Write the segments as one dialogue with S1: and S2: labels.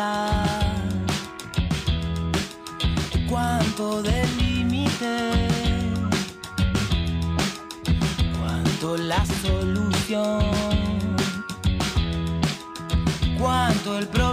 S1: certeza, cuánto de límite, cuánto la solución, cuánto el problema,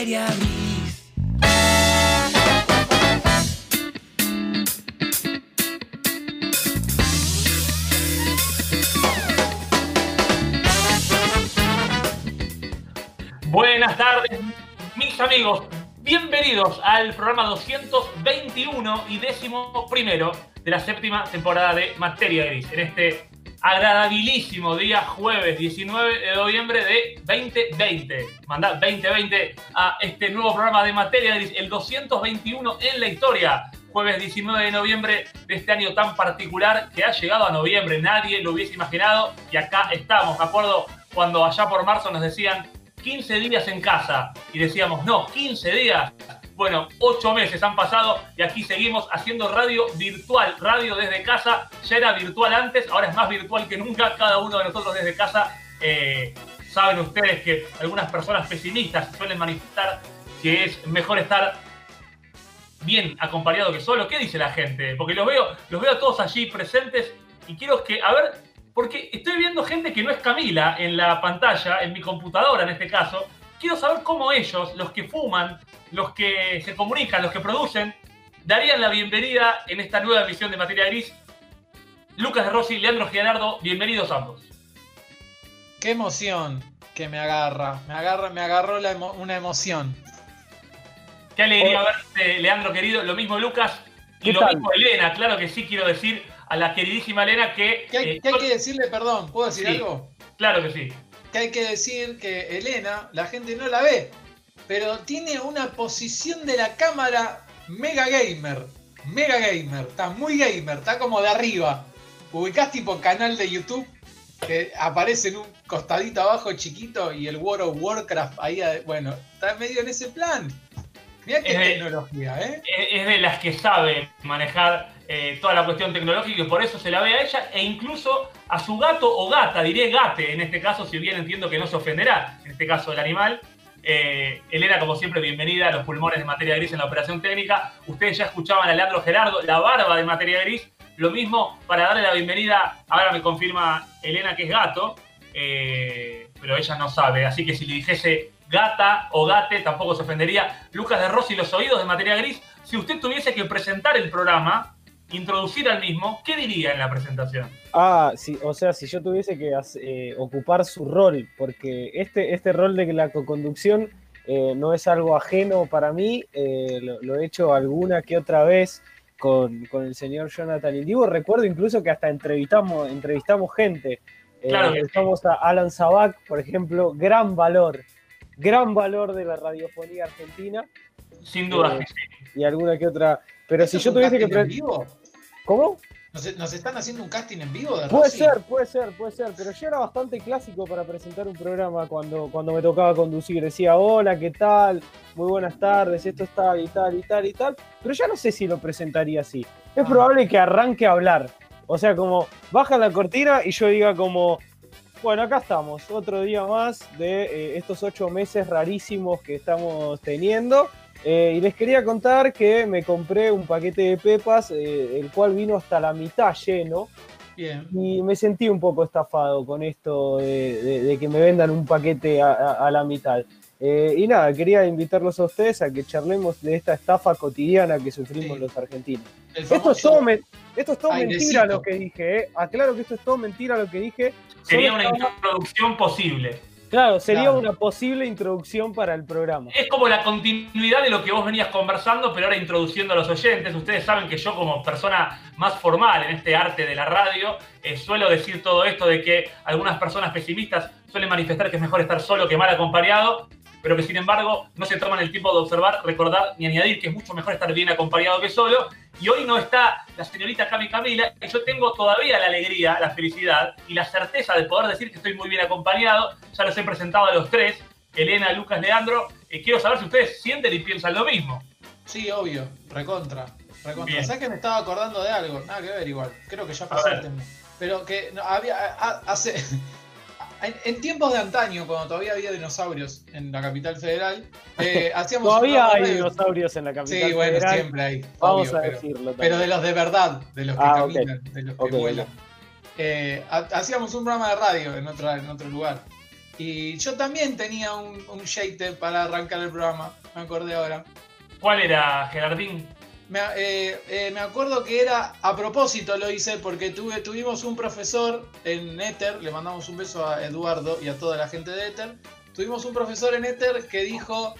S1: Materia gris.
S2: Buenas tardes, mis amigos. Bienvenidos al programa 221 y décimo primero de la séptima temporada de Materia Gris. En este agradabilísimo día jueves 19 de noviembre de 2020. Mandá 2020 a este nuevo programa de Materia el 221 en la historia. Jueves 19 de noviembre de este año tan particular que ha llegado a noviembre. Nadie lo hubiese imaginado y acá estamos. Me acuerdo cuando allá por marzo nos decían 15 días en casa y decíamos, no, 15 días. Bueno, 8 meses han pasado y aquí seguimos haciendo radio virtual, radio desde casa. Ya era virtual antes, ahora es más virtual que nunca. Cada uno de nosotros desde casa. Eh, saben ustedes que algunas personas pesimistas suelen manifestar que es mejor estar bien acompañado que solo. ¿Qué dice la gente? Porque los veo, los veo a todos allí presentes y quiero que, a ver, porque estoy viendo gente que no es Camila en la pantalla, en mi computadora en este caso. Quiero saber cómo ellos, los que fuman, los que se comunican, los que producen, darían la bienvenida en esta nueva emisión de Materia Gris. Lucas de Rossi, Leandro Gianardo, bienvenidos ambos.
S3: Qué emoción que me agarra. Me agarra, me agarró la emo- una emoción.
S2: Qué alegría verte, Leandro querido. Lo mismo Lucas y
S4: ¿Qué
S2: lo
S4: tal?
S2: mismo Elena. Claro que sí, quiero decir a la queridísima Elena que...
S3: ¿Qué hay,
S2: eh,
S3: qué hay que decirle, perdón? ¿Puedo decir
S2: Sí.
S3: algo?
S2: Claro que sí.
S3: Que hay que decir que Elena, la gente no la ve, pero tiene una posición de la cámara mega gamer. Mega gamer. Está muy gamer, está como de arriba. Ubicás tipo canal de YouTube que aparece en un costadito abajo chiquito y el World of Warcraft ahí, bueno, está medio en ese plan. Mirá qué
S2: Es de-
S3: tecnología, ¿eh?
S2: es es de las que sabe manejar eh, toda la cuestión tecnológica y por eso se la ve a ella e incluso a su gato o gata, diré gate en este caso, si bien entiendo que no se ofenderá, en este caso el animal. Eh, Elena, como siempre, bienvenida a los pulmones de materia gris en la operación técnica. Ustedes ya escuchaban a Leandro Gerardo, la barba de materia gris. Lo mismo para darle la bienvenida, ahora me confirma Elena que es gato, eh, pero ella no sabe, así que si le dijese gata o gate tampoco se ofendería. Lucas de Rossi, los oídos de materia gris. Si usted tuviese que presentar el programa, introducir al mismo, ¿qué diría en la presentación?
S4: Ah, sí, o sea, si yo tuviese que eh, ocupar su rol, porque este, este rol de la coconducción eh, no es algo ajeno para mí, eh, lo, lo he hecho alguna que otra vez con, con el señor Jonathan Indivo. Recuerdo incluso que hasta entrevistamos, entrevistamos gente.
S2: Claro sí.
S4: entrevistamos a Alan Sabac, por ejemplo, gran valor, gran valor de la radiofonía argentina
S2: Sin duda
S4: Eh,
S2: que sí.
S4: y alguna que otra. Pero
S3: ¿Esto
S4: si yo tuviese que...
S3: en vivo?
S4: ¿Cómo?
S3: ¿Nos, nos están haciendo un casting en vivo de
S4: Puede
S3: Rossi?
S4: ser, puede ser, puede ser, pero yo era bastante clásico para presentar un programa cuando, cuando me tocaba conducir. Decía, hola, ¿qué tal? Muy buenas tardes, esto es tal y tal y tal y tal. Pero ya no sé si lo presentaría así. Es
S3: Ah.
S4: probable que arranque a hablar. O sea, como baja la cortina y yo diga como, bueno, acá estamos, otro día más de eh, estos ocho meses rarísimos que estamos teniendo. Eh, y les quería contar que me compré un paquete de pepas, eh, el cual vino hasta la mitad lleno.
S3: Bien.
S4: Y me sentí un poco estafado con esto de, de- de que me vendan un paquete a, a- a la mitad. Eh, y nada, quería invitarlos a ustedes a que charlemos de esta estafa cotidiana que sufrimos
S3: Sí.
S4: los argentinos. Esto es todo, men- esto es todo
S3: airecito.
S4: mentira lo que dije, ¿eh? Aclaro que esto es todo mentira lo que dije.
S2: Sería una introducción posible.
S4: Claro, sería
S3: Claro.
S4: una posible introducción para el programa.
S2: Es como la continuidad de lo que vos venías conversando, pero ahora introduciendo a los oyentes. Ustedes saben que yo como persona más formal en este arte de la radio, eh, suelo decir todo esto de que algunas personas pesimistas suelen manifestar que es mejor estar solo que mal acompañado, pero que sin embargo no se toman el tiempo de observar, recordar ni añadir que es mucho mejor estar bien acompañado que solo. Y hoy no está la señorita Cami Camila, y yo tengo todavía la alegría, la felicidad y la certeza de poder decir que estoy muy bien acompañado. Ya los he presentado a los tres, Elena, Lucas, Leandro. Eh, quiero saber si ustedes sienten y piensan lo mismo.
S3: Sí, obvio, recontra. recontra. ¿Sabes que me estaba acordando de algo? Nada que ver igual. Creo que ya pasó
S2: ver.
S3: el tema. Pero que no, había hace en, en tiempos de antaño, cuando todavía había dinosaurios en la capital federal, eh, hacíamos un
S4: Todavía hay
S3: de-
S4: dinosaurios en la capital
S3: Sí, bueno,
S4: federal.
S3: siempre hay.
S4: Vamos
S3: obvio,
S4: a
S3: pero,
S4: decirlo.
S3: pero de los de verdad, de los que
S4: Ah,
S3: caminan, de los que vuelan. Eh, ha- hacíamos un programa de radio en, otra, en otro lugar. Y yo también tenía un, un sheite para arrancar el programa, me acordé ahora.
S2: ¿Cuál era, Gerardín?
S3: Me, eh, eh, me acuerdo que era a propósito lo hice porque tuvimos un profesor en Ether, le mandamos un beso a Eduardo y a toda la gente de Ether. Tuvimos un profesor en Ether que dijo: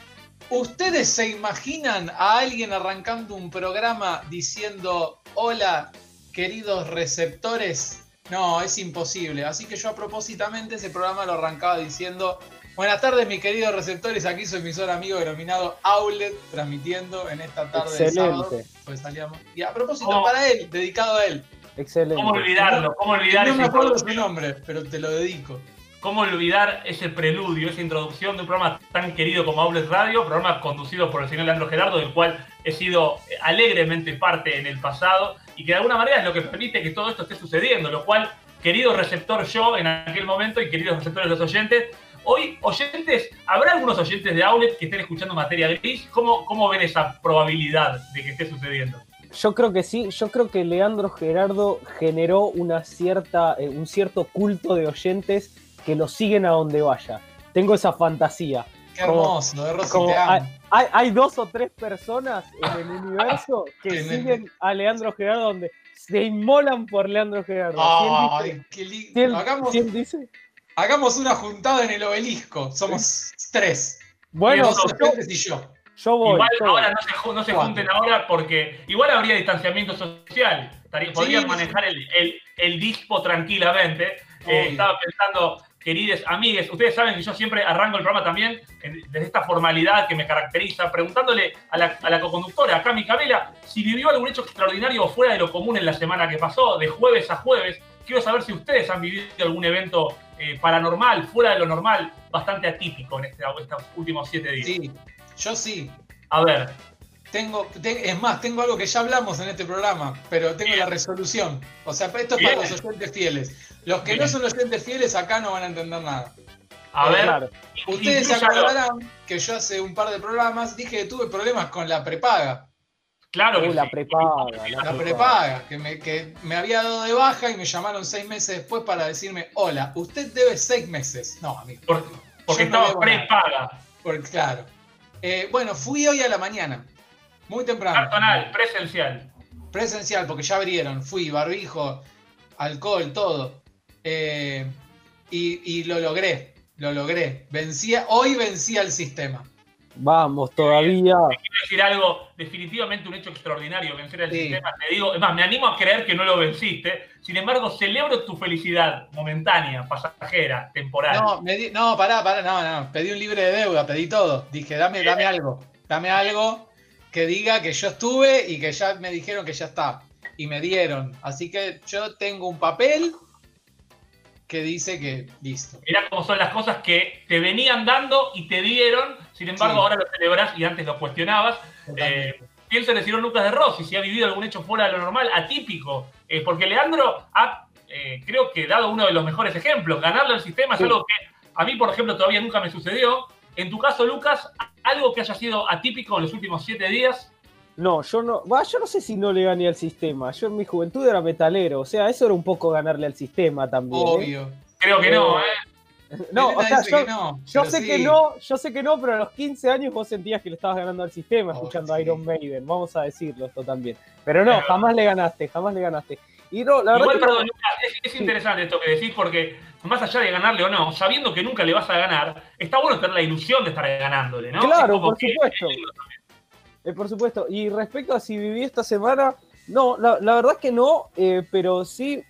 S3: ¿Ustedes se imaginan a alguien arrancando un programa diciendo hola, queridos receptores? No, es imposible. Así que yo a propósitamente ese programa lo arrancaba diciendo Buenas tardes, mis queridos receptores. Aquí su emisor amigo denominado Outlet, transmitiendo en esta tarde de sábado.
S4: Excelente,
S3: Pues salíamos. Y a propósito,
S2: ¿Cómo?
S3: para él, dedicado a él.
S4: excelente.
S2: ¿Cómo olvidarlo? ¿Cómo olvidar,
S3: No me acuerdo su nombre, pero te lo dedico.
S2: ¿Cómo olvidar ese preludio, esa introducción de un programa tan querido como Outlet Radio, programa conducido por el señor Leandro Gerardo, del cual he sido eh, alegremente parte en el pasado y que de alguna manera es lo que permite que todo esto esté sucediendo, lo cual, querido receptor yo en aquel momento y queridos receptores los oyentes, hoy oyentes, ¿habrá algunos oyentes de Outlet que estén escuchando materia gris? ¿Cómo, cómo ven esa probabilidad de que esté sucediendo?
S4: Yo creo que sí, yo creo que Leandro Gerardo generó una cierta, eh, un cierto culto de oyentes que lo siguen a donde vaya. Tengo esa fantasía.
S3: Qué
S4: Como-
S3: hermoso, Rosy,
S4: Como
S3: te amo.
S4: hay, hay- hay dos o tres personas en el universo que siguen a Leandro Gerardo donde se inmolan por Leandro Gerardo. ¿Quién
S3: Ay, qué lindo.
S4: dice? ¿Quién-
S3: Hagamos,
S4: quién dice?
S3: Hagamos una juntada en el obelisco. Somos tres.
S4: Bueno, yo,
S3: y yo.
S4: yo voy.
S2: igual
S4: yo voy.
S2: ahora no se, no junten ahora porque igual habría distanciamiento social. Estaría- podrían
S3: Sí,
S2: manejar el, el, el dispo tranquilamente. Eh, estaba pensando, queridos amigues, ustedes saben que yo siempre arranco el programa también en- desde esta formalidad que me caracteriza, preguntándole a la, a la coconductora, a Cami Camila, si vivió algún hecho extraordinario o fuera de lo común en la semana que pasó, de jueves a jueves. Quiero saber si ustedes han vivido algún evento eh, paranormal, fuera de lo normal, bastante atípico en este- estos últimos siete días.
S3: Sí, yo sí.
S2: A ver,
S3: Tengo, te- es más, tengo algo que ya hablamos en este programa, pero tengo
S2: Bien.
S3: la resolución. O sea, esto es
S2: Bien.
S3: para los oyentes fieles. Los que
S2: Bien.
S3: no son oyentes fieles acá no van a entender nada.
S2: a
S3: Eh,
S2: ver,
S4: Claro.
S3: Ustedes se acordarán que yo hace un par de programas dije que tuve problemas con la prepaga.
S2: Claro que
S4: Uh, la
S2: sí.
S4: prepaga.
S3: La prepaga, que me, que me había dado de baja y me llamaron seis meses después para decirme, hola, usted debe seis meses. No, amigo.
S2: Por- porque
S3: no
S2: estaba prepaga.
S3: Porque, claro. Eh, bueno, fui hoy a la mañana. Muy temprano.
S2: Cartonal, presencial.
S3: Presencial, porque ya abrieron. Fui, barbijo, alcohol, todo. Eh, y, y lo logré. Lo logré. Vencía, hoy vencía el sistema.
S4: Vamos, todavía.
S2: Quiero decir algo, definitivamente un hecho extraordinario, vencer al
S3: Sí.
S2: sistema. Te digo, es más, me animo a creer que no lo venciste. Sin embargo, celebro tu felicidad momentánea, pasajera, temporal.
S3: No, me di- no, pará, pará, no, no. Pedí un libre de deuda, pedí todo. Dije, dame, dame algo. Dame algo que diga que yo estuve y que ya me dijeron que ya está. Y me dieron. Así que yo tengo un papel que dice que listo.
S2: Mirá cómo son las cosas que te venían dando y te dieron, sin embargo,
S3: Sí.
S2: ahora lo celebrás y antes lo cuestionabas. Eh, pienso en el señor Lucas de Rossi, si ha vivido algún hecho fuera de lo normal, atípico. Eh, porque Leandro ha, eh, creo que, dado uno de los mejores ejemplos. Ganarle al sistema
S4: Sí.
S2: es algo que a mí, por ejemplo, todavía nunca me sucedió. En tu caso, Lucas, algo que haya sido atípico en los últimos siete días.
S4: No, yo no, va, yo no sé si no le gané al sistema. Yo en mi juventud era metalero, o sea, eso era un poco ganarle al sistema también. ¿eh?
S3: Obvio.
S2: Creo que no,
S4: Eh. No, o sea, yo,
S3: que no,
S4: yo sé
S3: sí.
S4: que no, yo sé que no, pero a los 15 años vos sentías que le estabas ganando al sistema
S3: Oh,
S4: escuchando
S3: sí.
S4: Iron Maiden, vamos a decirlo esto también. Pero no,
S2: Pero-
S4: jamás le ganaste, jamás le ganaste. Y no, la verdad
S2: Igual, perdón, es, es interesante esto que decís porque más allá de ganarle o no, sabiendo que nunca le vas a ganar, está bueno tener la ilusión de estar ganándole, ¿no?
S4: Claro, por
S2: que-
S4: supuesto. Eh, por supuesto. Y respecto a si viví esta semana, no, la, la verdad que no, eh, pero sí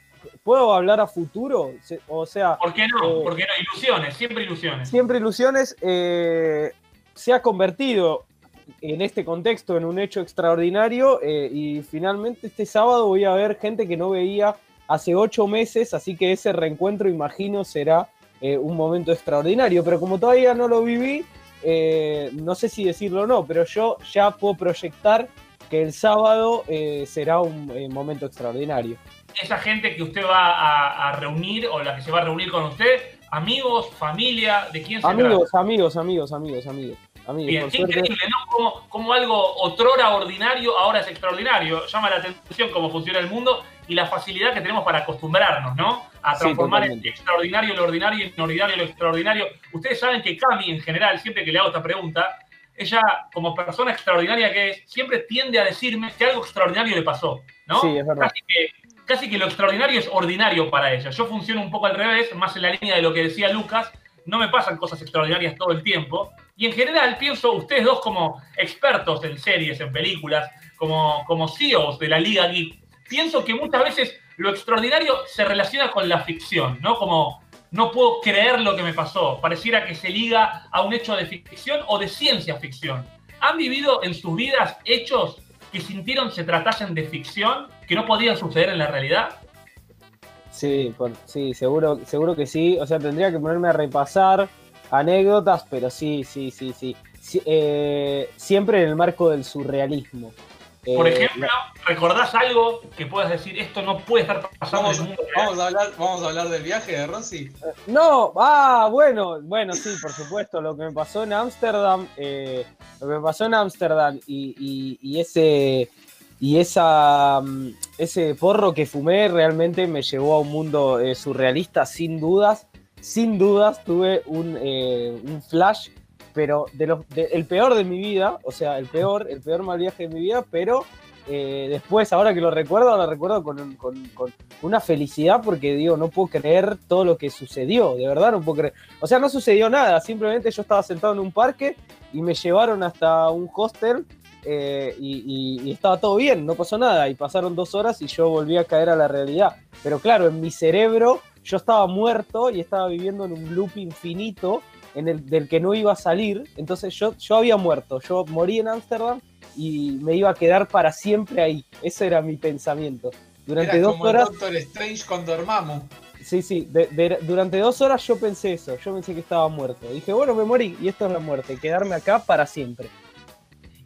S4: puedo hablar a futuro. O sea,
S2: ¿Por qué no?
S4: Eh,
S2: ¿Por qué no? Ilusiones, siempre ilusiones.
S4: siempre ilusiones eh, se ha convertido en este contexto en un hecho extraordinario eh, y finalmente este sábado voy a ver gente que no veía hace ocho meses, así que ese reencuentro imagino será eh, un momento extraordinario, pero como todavía no lo viví, eh, no sé si decirlo o no, pero yo ya puedo proyectar que el sábado eh, será un eh, momento extraordinario.
S2: Esa gente que usted va a, a reunir o la que se va a reunir con usted, amigos, familia, ¿de quién se
S4: Amigos, amigos, amigos, amigos, amigos. amigos
S2: Bien,
S4: por
S2: increíble, ¿no? Como, como algo otrora ordinario, ahora es extraordinario. Llama la atención cómo funciona el mundo y la facilidad que tenemos para acostumbrarnos, ¿no? A transformar
S4: totalmente.
S2: extraordinario lo ordinario y en ordinario lo extraordinario. Ustedes saben que Cami, en general, siempre que le hago esta pregunta, ella, como persona extraordinaria que es, siempre tiende a decirme que algo extraordinario le pasó, ¿no?
S4: Sí, es verdad.
S2: Casi que, casi que lo extraordinario es ordinario para ella. Yo funciono un poco al revés, más en la línea de lo que decía Lucas. No me pasan cosas extraordinarias todo el tiempo. Y en general pienso, ustedes dos como expertos en series, en películas, como, como CEOs de la Liga Geek, pienso que muchas veces lo extraordinario se relaciona con la ficción, ¿no? Como no puedo creer lo que me pasó. Pareciera que se liga a un hecho de ficción o de ciencia ficción. ¿Han vivido en sus vidas hechos que sintieron se tratasen de ficción, que no podían suceder en la realidad?
S4: Sí, sí, seguro, seguro que sí. O sea, tendría que ponerme a repasar anécdotas, pero sí, sí, sí, sí. Sí, eh, siempre en el marco del surrealismo.
S2: Por
S4: Eh,
S2: ejemplo, ¿recordás algo que puedas decir, esto no puede estar pasando
S3: Vamos,
S2: en el mundo real?
S3: vamos a hablar, vamos a hablar del viaje de Rossi.
S4: No, ah, bueno, bueno, sí, por supuesto, lo que me pasó en Ámsterdam, eh, lo que me pasó en Ámsterdam y, y- y ese y esa mm, ese porro que fumé realmente me llevó a un mundo eh, surrealista, sin dudas, sin dudas tuve un, eh, un flash, pero de los, de- el peor de mi vida, o sea, el peor, el peor mal viaje de mi vida, pero eh, después, ahora que lo recuerdo, lo recuerdo con, con- con una felicidad porque digo, no puedo creer todo lo que sucedió, de verdad no puedo creer. O sea, no sucedió nada, simplemente yo estaba sentado en un parque y me llevaron hasta un hostel eh, y, y- y estaba todo bien, no pasó nada. Y pasaron dos horas y yo volví a caer a la realidad. Pero claro, en mi cerebro yo estaba muerto y estaba viviendo en un loop infinito en el, del que no iba a salir. Entonces yo, yo había muerto, yo morí en Ámsterdam y me iba a quedar para siempre ahí. Ese era mi pensamiento. Durante
S3: Era
S4: dos
S3: como
S4: horas
S3: el Doctor Strange con Dormammu.
S4: Sí, sí, de- de- durante dos horas yo pensé eso, yo pensé que estaba muerto. Dije, bueno, me morí y esto es la muerte, quedarme acá para siempre.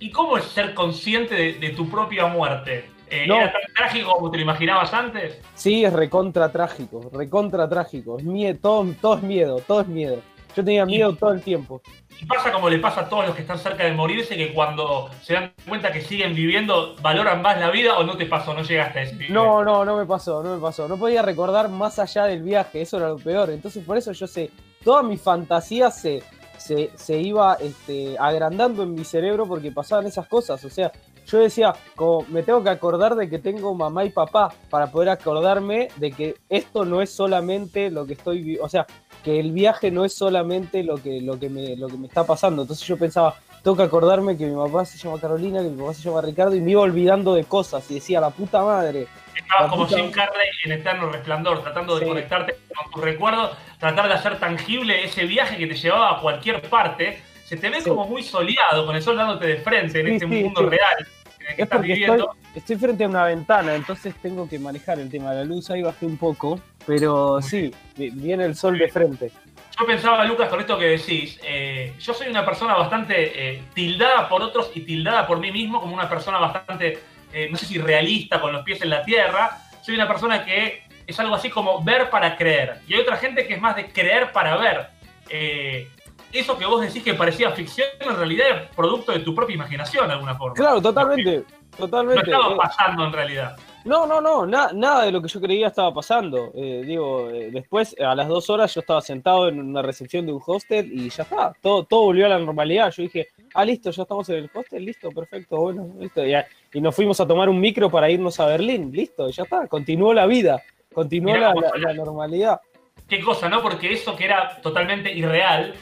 S2: ¿Y cómo es ser consciente de, de tu propia muerte? Eh,
S4: No.
S2: ¿Era tan trágico como te lo imaginabas antes?
S4: Sí, es recontra trágico, recontra trágico. Es miedo, todo, todo es miedo, todo es miedo. Yo tenía miedo todo el tiempo.
S2: Y pasa como le pasa a todos los que están cerca de morirse, que cuando se dan cuenta que siguen viviendo, valoran más la vida o no te pasó, no llegaste a ese nivel?
S4: No, no, no me pasó, no me pasó. No podía recordar más allá del viaje, eso era lo peor. Entonces por eso yo sé, toda mi fantasía se, se, se iba este, agrandando en mi cerebro porque pasaban esas cosas. O sea, yo decía, como me tengo que acordar de que tengo mamá y papá para poder acordarme de que esto no es solamente lo que estoy, vi- o sea, que el viaje no es solamente lo que, lo que, me, lo que me está pasando. Entonces yo pensaba, tengo que acordarme que mi papá se llama Carolina, que mi papá se llama Ricardo y me iba olvidando de cosas y decía, la puta madre.
S2: Estabas como Jim Carrey en Eterno Resplandor, tratando de
S4: Sí.
S2: conectarte con tus recuerdos, tratar de hacer tangible ese viaje que te llevaba a cualquier parte. Se te ve
S4: Sí.
S2: como muy soleado, con el sol dándote de frente en
S4: Sí,
S2: este mundo real
S4: Es porque estoy, frente a una ventana, entonces tengo que manejar el tema de la luz. Ahí bajé un poco, pero
S2: Muy
S4: sí, vi- viene el sol de frente.
S2: Yo pensaba, Lucas, con esto que decís, eh, yo soy una persona bastante eh, tildada por otros y tildada por mí mismo como una persona bastante, eh, no sé si realista, con los pies en la tierra. Soy una persona que es algo así como ver para creer. Y hay otra gente que es más de creer para ver. Eso que vos decís que parecía ficción, en realidad es producto de tu propia imaginación, de alguna forma.
S4: Claro, totalmente,
S2: No
S4: totalmente.
S2: estaba
S4: Eh,
S2: pasando en realidad.
S4: No, no, no, na- nada de lo que yo creía estaba pasando. Eh, digo, eh, después a las dos horas yo estaba sentado en una recepción de un hostel y ya está, todo, todo volvió a la normalidad. Yo dije, ah, listo, ya estamos en el hostel, listo, perfecto, bueno, listo. Y, nos fuimos a tomar un micro para irnos a Berlín, listo, ya está, continuó la vida, continuó
S2: Mirá
S4: la, normalidad.
S2: Qué cosa, ¿no? Porque eso que era totalmente irreal,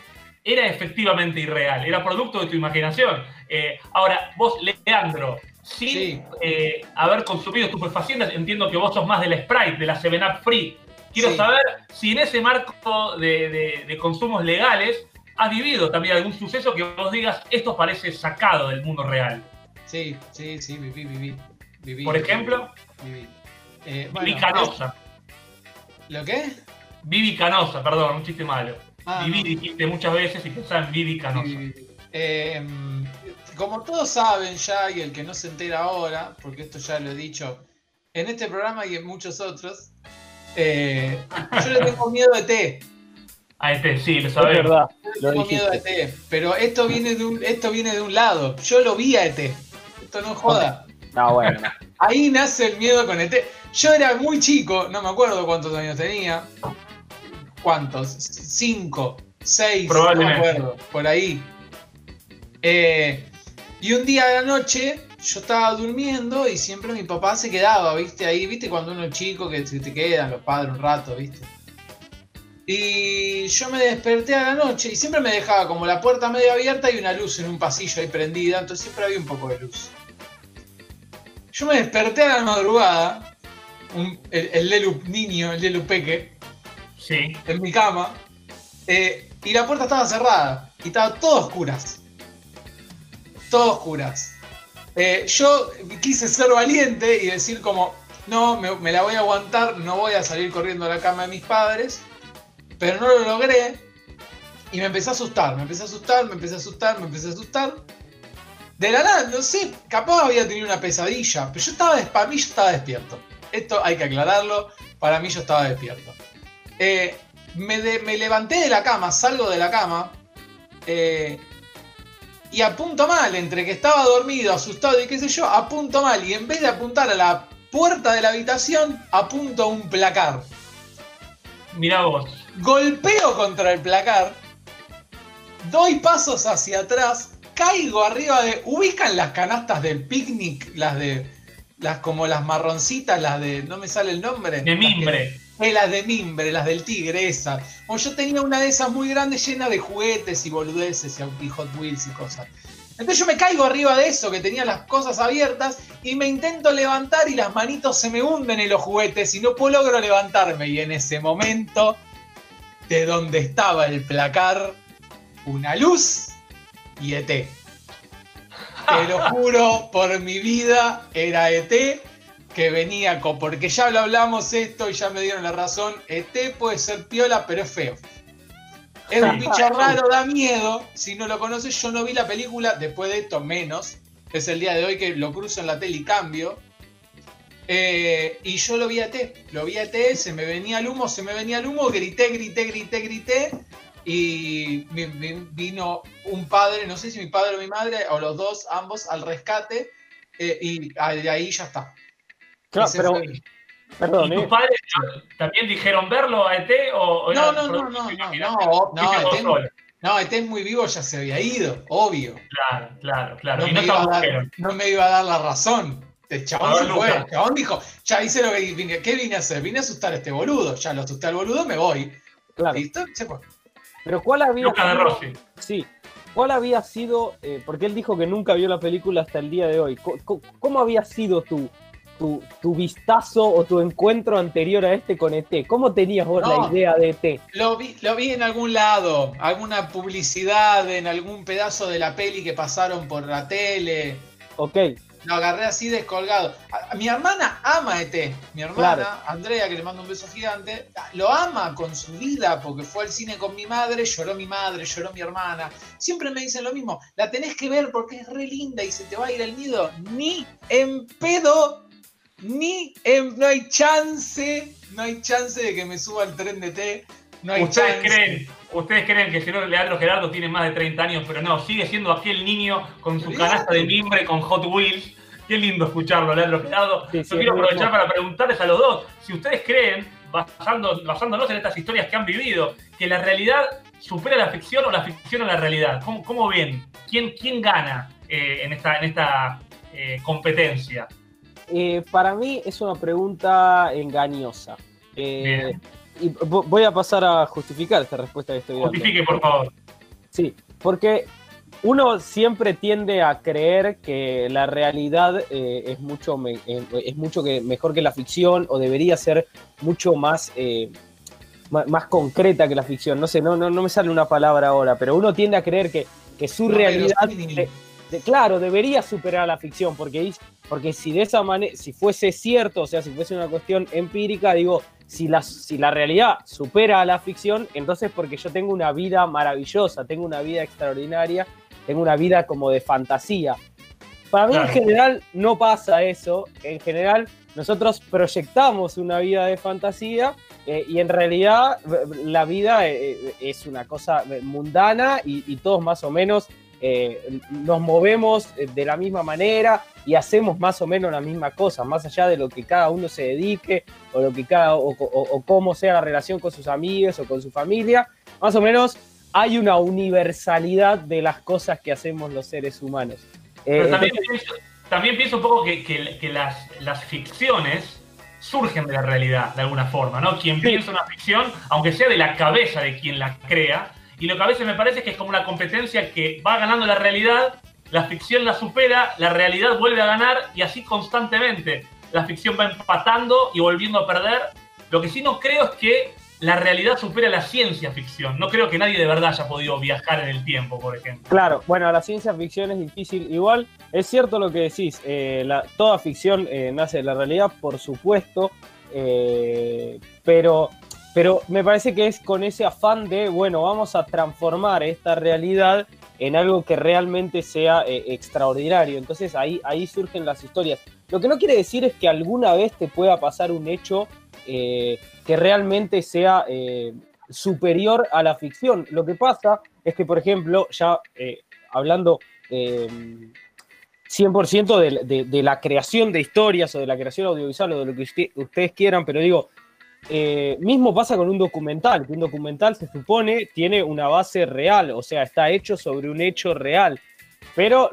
S2: era efectivamente irreal, era producto de tu imaginación. Eh, ahora, vos, Leandro, sin
S3: Sí.
S2: eh, haber consumido estupefacientes, entiendo que vos sos más del Sprite, de la 7-Up Free. Quiero
S3: Sí.
S2: saber si en ese marco de, de- de consumos legales has vivido también algún suceso que vos digas, esto parece sacado del mundo real.
S3: Sí, sí, sí, viví, viví. viví
S2: Por ejemplo,
S3: Viví. Eh,
S2: Vivi Canosa.
S3: ¿Lo qué?
S2: Vivi Canosa, perdón, un chiste malo.
S3: Ah,
S2: Vivi
S3: no.
S2: dijiste muchas veces y pensaba en Vivi Canosa.
S3: Viví, viví. Eh, como todos saben ya, y el que no se entera ahora, porque esto ya lo he dicho en este programa y en muchos otros, eh, yo le tengo miedo a ET.
S2: A este, sí, lo
S4: Es
S2: sabemos.
S4: verdad,
S3: Yo le tengo miedo a. ET. Pero esto viene, de un, esto viene de un lado. Yo lo vi a ET. Esto no joda.
S4: No, bueno, no.
S3: Ahí nace el miedo con ET. Yo era muy chico, no me acuerdo cuántos años tenía. ¿Cuántos? Cinco, seis, no me acuerdo, por ahí. Eh, y un día de la noche yo estaba durmiendo y siempre mi papá se quedaba, ¿viste? Ahí, ¿viste? Cuando uno es chico que te quedan los padres un rato, ¿viste? Y yo me desperté a la noche y siempre me dejaba como la puerta medio abierta y una luz en un pasillo ahí prendida, entonces siempre había un poco de luz. Yo me desperté a la madrugada, un- el, el Lelu niño, el Lelu peque, En mi cama, eh, y la puerta estaba cerrada, y estaba todo oscuras. Todo oscuras. Eh, yo quise ser valiente y decir como, no, me, me la voy a aguantar, no voy a salir corriendo a la cama de mis padres, pero no lo logré, y me empecé a asustar, me empecé a asustar, me empecé a asustar, me empecé a asustar. De la nada, no sé, capaz había tenido una pesadilla, pero yo estaba, para mí yo estaba despierto. Esto hay que aclararlo, para mí yo estaba despierto. Eh, me, de- me levanté de la cama, salgo de la cama, eh, y apunto mal, entre que estaba dormido, asustado y qué sé yo, apunto mal, y en vez de apuntar a la puerta de la habitación, apunto a un placar.
S2: Mirá vos.
S3: Golpeo contra el placar, doy pasos hacia atrás, caigo arriba de. ¿Ubican las canastas del picnic? Las de. Las como las marroncitas, las de. No me sale el nombre.
S2: De mimbre.
S3: Eh, las de mimbre, las del tigre, esas. O yo tenía una de esas muy grandes llena de juguetes y boludeces y Hot Wheels y cosas. Entonces yo me caigo arriba de eso, que tenía las cosas abiertas, y me intento levantar y las manitos se me hunden en los juguetes y no puedo logro levantarme. Y en ese momento, de donde estaba el placar, una luz y ET. Te lo juro por mi vida, era ET que venía con. Porque ya lo hablamos esto y ya me dieron la razón. ET puede ser piola, pero es feo. Es un bicho raro, da miedo. Si no lo conoces, yo no vi la película. Después de esto, menos. Es el día de hoy que lo cruzo en la tele y cambio. Eh, y yo lo vi a ET. Lo vi a ET, se me venía el humo, se me venía el humo. Grité, grité, grité, grité. Y vino un padre, no sé si mi padre o mi madre, o los dos, ambos, al rescate. eh, y ah, de ahí ya está.
S4: Claro,
S3: Ese
S4: pero,
S3: fue-
S4: perdón,
S2: ¿Y tus
S4: ¿eh?
S2: padres también dijeron verlo a ET o, o
S3: No, no, no, no, no, no, ET
S2: solo.
S3: No, este es muy vivo, ya se había ido, obvio.
S2: Claro, claro, claro.
S3: No
S2: y
S3: me,
S2: no
S3: iba a dar,
S2: agujeron.
S3: no me iba a dar la razón. El
S2: A
S3: chabón
S2: ver,
S3: fue. El chabón dijo, ya hice lo que vine. ¿Qué vine a hacer? Vine a asustar a este boludo. Ya lo asusté al boludo, me voy.
S4: Claro.
S3: ¿Listo? Se fue.
S4: Pero ¿cuál había
S2: Lucas de
S4: sido-
S2: Rossi.
S4: Sí. ¿Cuál había sido, eh, porque él dijo que nunca vio la película hasta el día de hoy, co- ¿cómo, había sido tu, tu, tu vistazo o tu encuentro anterior a este con ET? ¿Cómo tenías vos
S3: No.
S4: la idea de E ET?
S3: Lo vi, lo vi en algún lado, alguna publicidad, en algún pedazo de la peli que pasaron por la tele.
S4: Ok,
S3: Lo agarré así descolgado. A- a- mi hermana ama ET. Mi hermana,
S4: Claro.
S3: Andrea, que le mando un beso gigante, lo ama con su vida porque fue al cine con mi madre, lloró mi madre, lloró mi hermana. Siempre me dicen lo mismo. La tenés que ver porque es re linda y se te va a ir el nido. Ni en pedo, ni en. No hay chance, no hay chance de que me suba al tren de ET. No hay
S2: Ustedes
S3: chance.
S2: creen, ustedes creen que el señor Leandro Gerardo tiene más de 30 años, pero no, sigue siendo aquel niño con su canasta de mimbre con Hot Wheels Qué lindo escucharlo, Leandro Gerardo.
S4: Sí,
S2: Yo
S4: sí,
S2: quiero aprovechar para preguntarles a los dos si ustedes creen, basando- basándonos en estas historias que han vivido, que la realidad supera la ficción o la ficción a la realidad. ¿Cómo, cómo ven? ¿Quién, quién gana eh, en esta, en esta eh, competencia?
S4: Eh, para mí es una pregunta engañosa. Eh, y vo- voy a pasar a justificar esta respuesta que estoy dando.
S2: Justifique, por favor.
S4: Sí, porque uno siempre tiende a creer que la realidad eh, es mucho me- eh, es mucho que mejor que la ficción o debería ser mucho más eh, más concreta que la ficción. No sé, no, no, no me sale una palabra ahora, pero uno tiende a creer que, que su
S3: No,
S4: realidad, de- claro, debería superar a la ficción, porque, porque si de esa manera, si fuese cierto, o sea, si fuese una cuestión empírica, digo, si la, si la realidad supera a la ficción, entonces porque yo tengo una vida maravillosa, tengo una vida extraordinaria, tengo una vida como de fantasía. Para mí
S2: Claro.
S4: en general no pasa eso, en general nosotros proyectamos una vida de fantasía eh, y en realidad eh, la vida eh, es una cosa mundana y, y todos más o menos eh, nos movemos eh, de la misma manera y hacemos más o menos la misma cosa, más allá de lo que cada uno se dedique o lo que cada o, o- o cómo sea la relación con sus amigos o con su familia, más o menos hay una universalidad de las cosas que hacemos los seres humanos. Eh,
S2: Pero también
S4: entonces-
S2: pienso, también pienso un poco que, que- que las, las ficciones surgen de la realidad, de alguna forma, ¿no? Quien piensa una ficción, aunque sea de la cabeza de quien la crea, y lo que a veces me parece que es como una competencia que va ganando la realidad, la ficción la supera, la realidad vuelve a ganar, y así constantemente. La ficción va empatando y volviendo a perder. Lo que sí no creo es que la realidad supera la ciencia ficción. No creo que nadie de verdad haya podido viajar en el tiempo, por ejemplo.
S4: Claro, bueno, la ciencia ficción es difícil. Igual, es cierto lo que decís, eh, toda ficción eh, nace de la realidad, por supuesto, eh, pero, pero me parece que es con ese afán de, bueno, vamos a transformar esta realidad en algo que realmente sea eh, extraordinario. Entonces ahí, ahí surgen las historias. Lo que no quiere decir es que alguna vez te pueda pasar un hecho eh, que realmente sea eh, superior a la ficción. Lo que pasa es que, por ejemplo, ya hablando eh, 100% de, de- de la creación de historias o de la creación audiovisual o de lo que usted- ustedes quieran, pero digo, eh, mismo pasa con un documental, que un documental se supone tiene una base real, o sea, está hecho sobre un hecho real, pero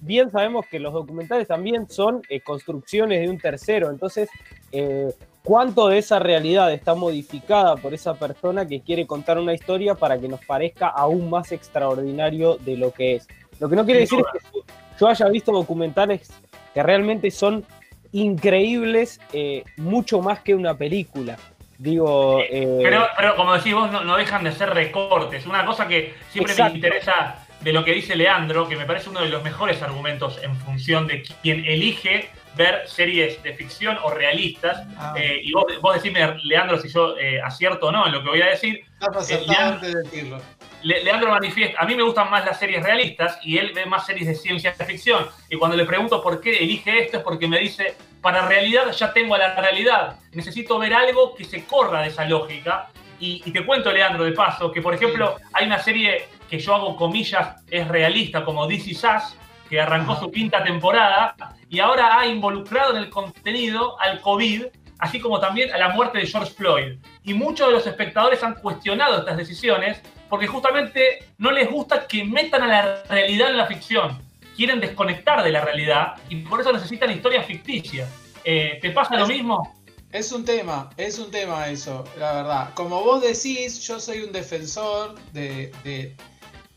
S4: bien sabemos que los documentales también son eh, construcciones de un tercero, entonces, eh, ¿cuánto de esa realidad está modificada por esa persona que quiere contar una historia para que nos parezca aún más extraordinario de lo que es? Lo que no quiere decir es que yo haya visto documentales que realmente son increíbles, eh, mucho más que una película. Digo, eh,
S2: Pero, pero como decís vos, no, no dejan de ser recortes. Una cosa que siempre
S4: Exacto.
S2: me interesa de lo que dice Leandro, que me parece uno de los mejores argumentos en función de quien elige ver series de ficción o realistas.
S3: Ah,
S2: Eh, y vos, vos decime, Leandro, si yo eh, acierto o no en lo que voy a decir.
S3: estás acertado
S2: Leandro-
S3: antes de decirlo.
S2: Le- Leandro manifiesta, a mí me gustan más las series realistas y él ve más series de ciencia ficción. Y cuando le pregunto por qué elige esto es porque me dice, para realidad ya tengo a la realidad. Necesito ver algo que se corra de esa lógica. Y, y te cuento, Leandro, de paso, que por ejemplo hay una serie que yo hago comillas, es realista, como Is Us, que arrancó su quinta temporada y ahora ha involucrado en el contenido al COVID, así como también a la muerte de George Floyd. Y muchos de los espectadores han cuestionado estas decisiones porque justamente no les gusta que metan a la realidad en la ficción. Quieren desconectar de la realidad y por eso necesitan historias ficticias. Eh, ¿Te pasa lo mismo?
S3: Es un tema, es un tema eso, la verdad. Como vos decís, yo soy un defensor de, de,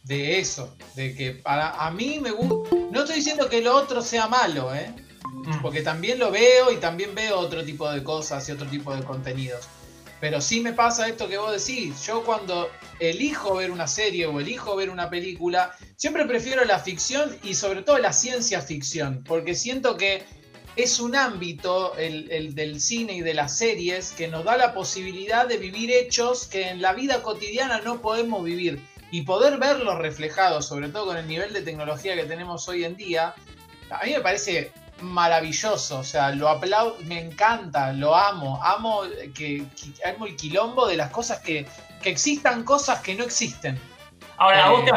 S3: de eso, de que para a mí me gusta... No estoy diciendo que lo otro sea malo, ¿eh?
S2: Mm.
S3: Porque también lo veo y también veo otro tipo de cosas y otro tipo de contenidos. Pero sí me pasa esto que vos decís. Yo cuando elijo ver una serie o elijo ver una película, siempre prefiero la ficción y sobre todo la ciencia ficción. Porque siento que es un ámbito, el, el del cine y de las series, que nos da la posibilidad de vivir hechos que en la vida cotidiana no podemos vivir. Y poder verlos reflejados, sobre todo con el nivel de tecnología que tenemos hoy en día, a mí me parece maravilloso, o sea, lo aplaudo, me encanta, lo amo, amo que, que- amo el quilombo de las cosas que, que existan cosas que no existen.
S2: Ahora, ¿a vos
S3: Eh.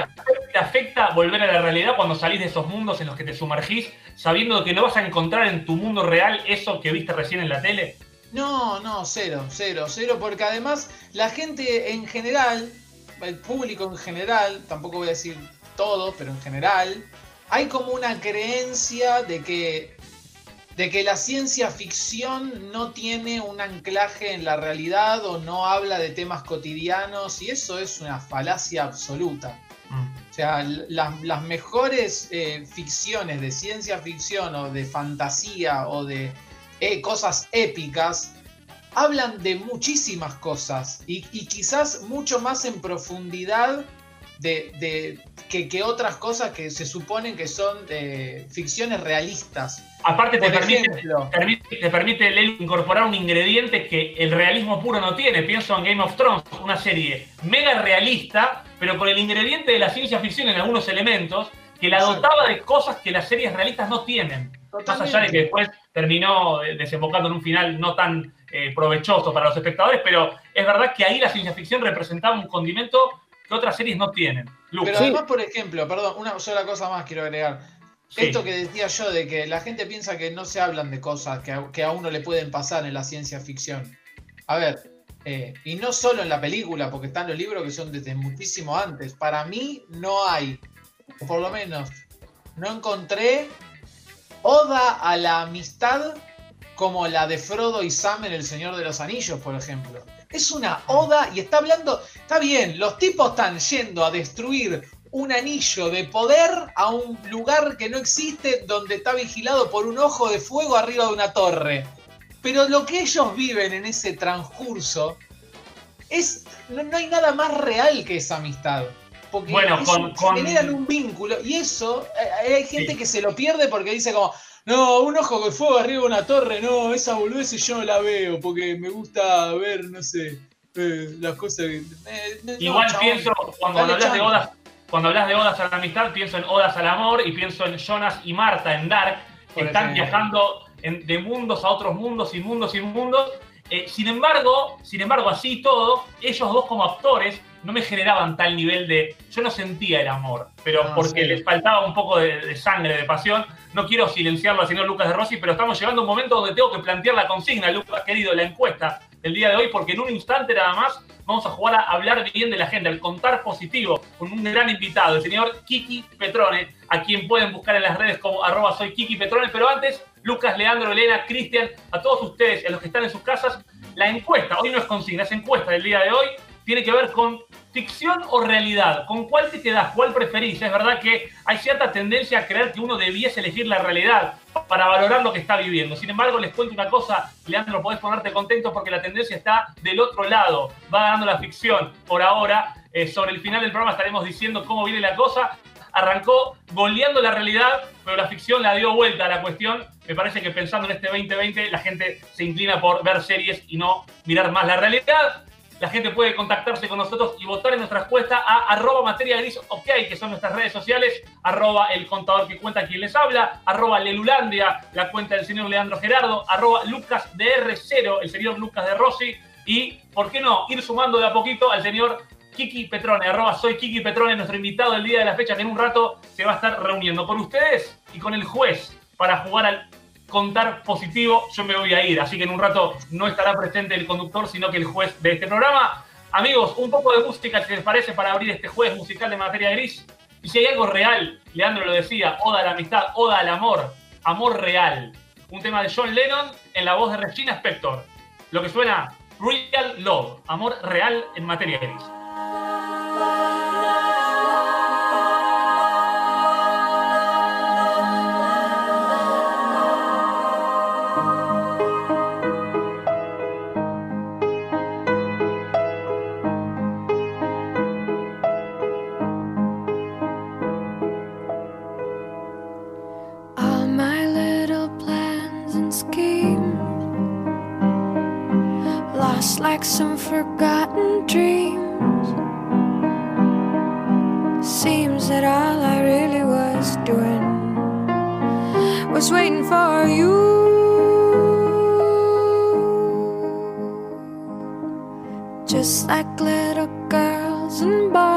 S2: te afecta volver a la realidad cuando salís de esos mundos en los que te sumergís, sabiendo que no vas a encontrar en tu mundo real eso que viste recién en la tele?
S3: No, no, cero, cero, cero, porque además la gente en general, el público en general, tampoco voy a decir todo, pero en general, hay como una creencia de que, de que la ciencia ficción no tiene un anclaje en la realidad o no habla de temas cotidianos y eso es una falacia absoluta.
S2: Mm.
S3: O sea, las, las mejores eh, ficciones de ciencia ficción o de fantasía o de eh, cosas épicas hablan de muchísimas cosas y, y quizás mucho más en profundidad de, de- que, que otras cosas que se suponen que son eh, ficciones realistas.
S2: Aparte te permite,
S3: ejemplo,
S2: permite- te permite Lelu, incorporar un ingrediente que el realismo puro no tiene. Pienso en Game of Thrones, una serie mega realista, pero con el ingrediente de la ciencia ficción en algunos elementos, que la dotaba de cosas que las series realistas no tienen. Más allá de que después terminó eh, desembocando en un final no tan eh, provechoso para los espectadores, pero es verdad que ahí la ciencia ficción representaba un condimento que otras series no tienen. Luke,
S3: pero
S4: Sí.
S3: además, por ejemplo, perdón, una sola cosa más quiero agregar.
S2: sí.
S3: Esto que decía yo de que la gente piensa que no se hablan de cosas que a, que a uno le pueden pasar en la ciencia ficción. A ver, eh, y no solo en la película, porque están los libros que son desde muchísimo antes. Para mí no hay, o por lo menos, no encontré oda a la amistad como la de Frodo y Sam en El Señor de los Anillos, por ejemplo. Es una oda y está hablando, está bien, los tipos están yendo a destruir un anillo de poder a un lugar que no existe donde está vigilado por un ojo de fuego arriba de una torre. Pero lo que ellos viven en ese transcurso es. No, no hay nada más real que esa amistad. Porque
S2: Bueno, con-
S3: generan un vínculo. Y eso, eh, hay gente
S2: Sí.
S3: que se lo pierde porque dice como. No, un ojo de fuego arriba de una torre, no, esa boludez yo no la veo porque me gusta ver, no sé, eh, las cosas que. eh, no,
S2: Igual
S3: chabón.
S2: pienso, cuando hablas de odas, cuando hablas de odas a la amistad, pienso en odas al amor y pienso en Jonas y Marta en Dark, que
S3: Por
S2: están
S3: ejemplo.
S2: viajando en- de mundos a otros mundos y mundos y mundos. Eh, sin embargo, sin embargo, así y todo, ellos dos como actores no me generaban tal nivel de. Yo no sentía el amor, pero porque
S3: sí.
S2: les faltaba un poco de, de sangre, de pasión. No quiero silenciarlo al señor Lucas de Rossi, pero estamos llegando a un momento donde tengo que plantear la consigna, Lucas querido, la encuesta del día de hoy, porque en un instante nada más vamos a jugar a hablar bien de la gente, al contar positivo, con un gran invitado, el señor Kiki Petrone, a quien pueden buscar en las redes como arroba soy Kiki Petrone, pero antes, Lucas, Leandro, Elena, Cristian, a todos ustedes, a los que están en sus casas, la encuesta, hoy no es consigna, es encuesta del día de hoy, tiene que ver con ficción o realidad, con cuál te quedás, cuál preferís. Es verdad que hay cierta tendencia a creer que uno debiese elegir la realidad para valorar lo que está viviendo. Sin embargo, les cuento una cosa, Leandro, podés ponerte contento porque la tendencia está del otro lado. Va ganando la ficción por ahora. Eh, sobre el final del programa estaremos diciendo cómo viene la cosa. Arrancó goleando la realidad, pero la ficción la dio vuelta a la cuestión. Me parece que pensando en este 2020, la gente se inclina por ver series y no mirar más la realidad. La gente puede contactarse con nosotros y votar en nuestra encuesta a arroba materia gris ok, que son nuestras redes sociales, arroba el contador que cuenta quien les habla, arroba lelulandia, la cuenta del señor Leandro Gerardo, arroba lucasdr0, el señor Lucas de Rossi, y, ¿por qué no?, ir sumando de a poquito al señor Kiki Petrone, arroba soy Kiki Petrone, nuestro invitado del día de la fecha, que en un rato se va a estar reuniendo con ustedes y con el juez para jugar al contar positivo, yo me voy a ir. Así que en un rato no estará presente el conductor, sino que el juez de este programa. Amigos, un poco de música, si les parece, para abrir este juez musical de materia gris. Y si hay algo real, Leandro lo decía, oda a la amistad, oda al amor, amor real. Un tema de John Lennon en la voz de Regina Spector. Lo que suena Real Love, amor real en materia gris.
S5: Forgotten dreams. Seems that all I really was doing was waiting for you. Just like little girls and boys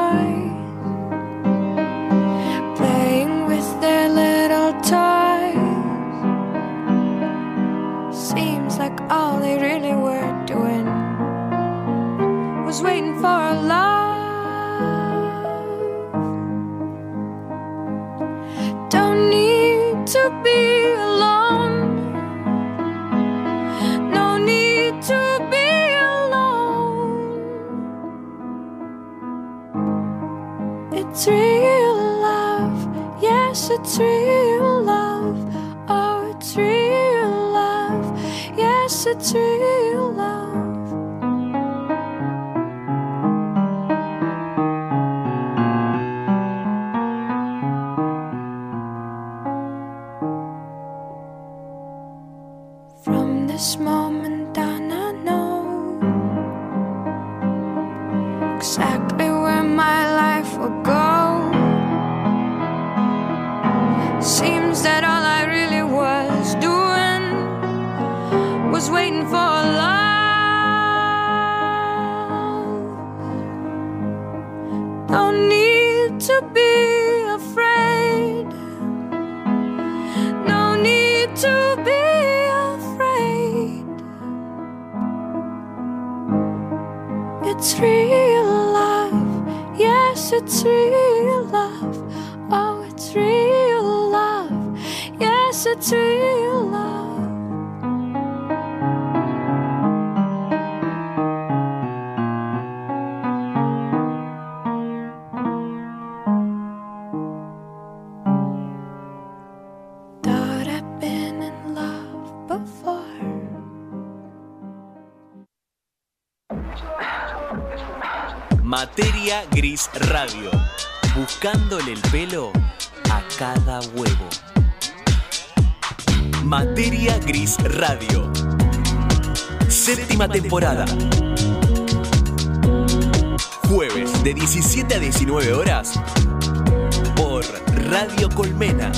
S6: Materia Gris Radio. Buscándole el pelo a cada huevo. Materia Gris Radio. Séptima temporada. Jueves de 17 a 19 horas por Radio Colmena.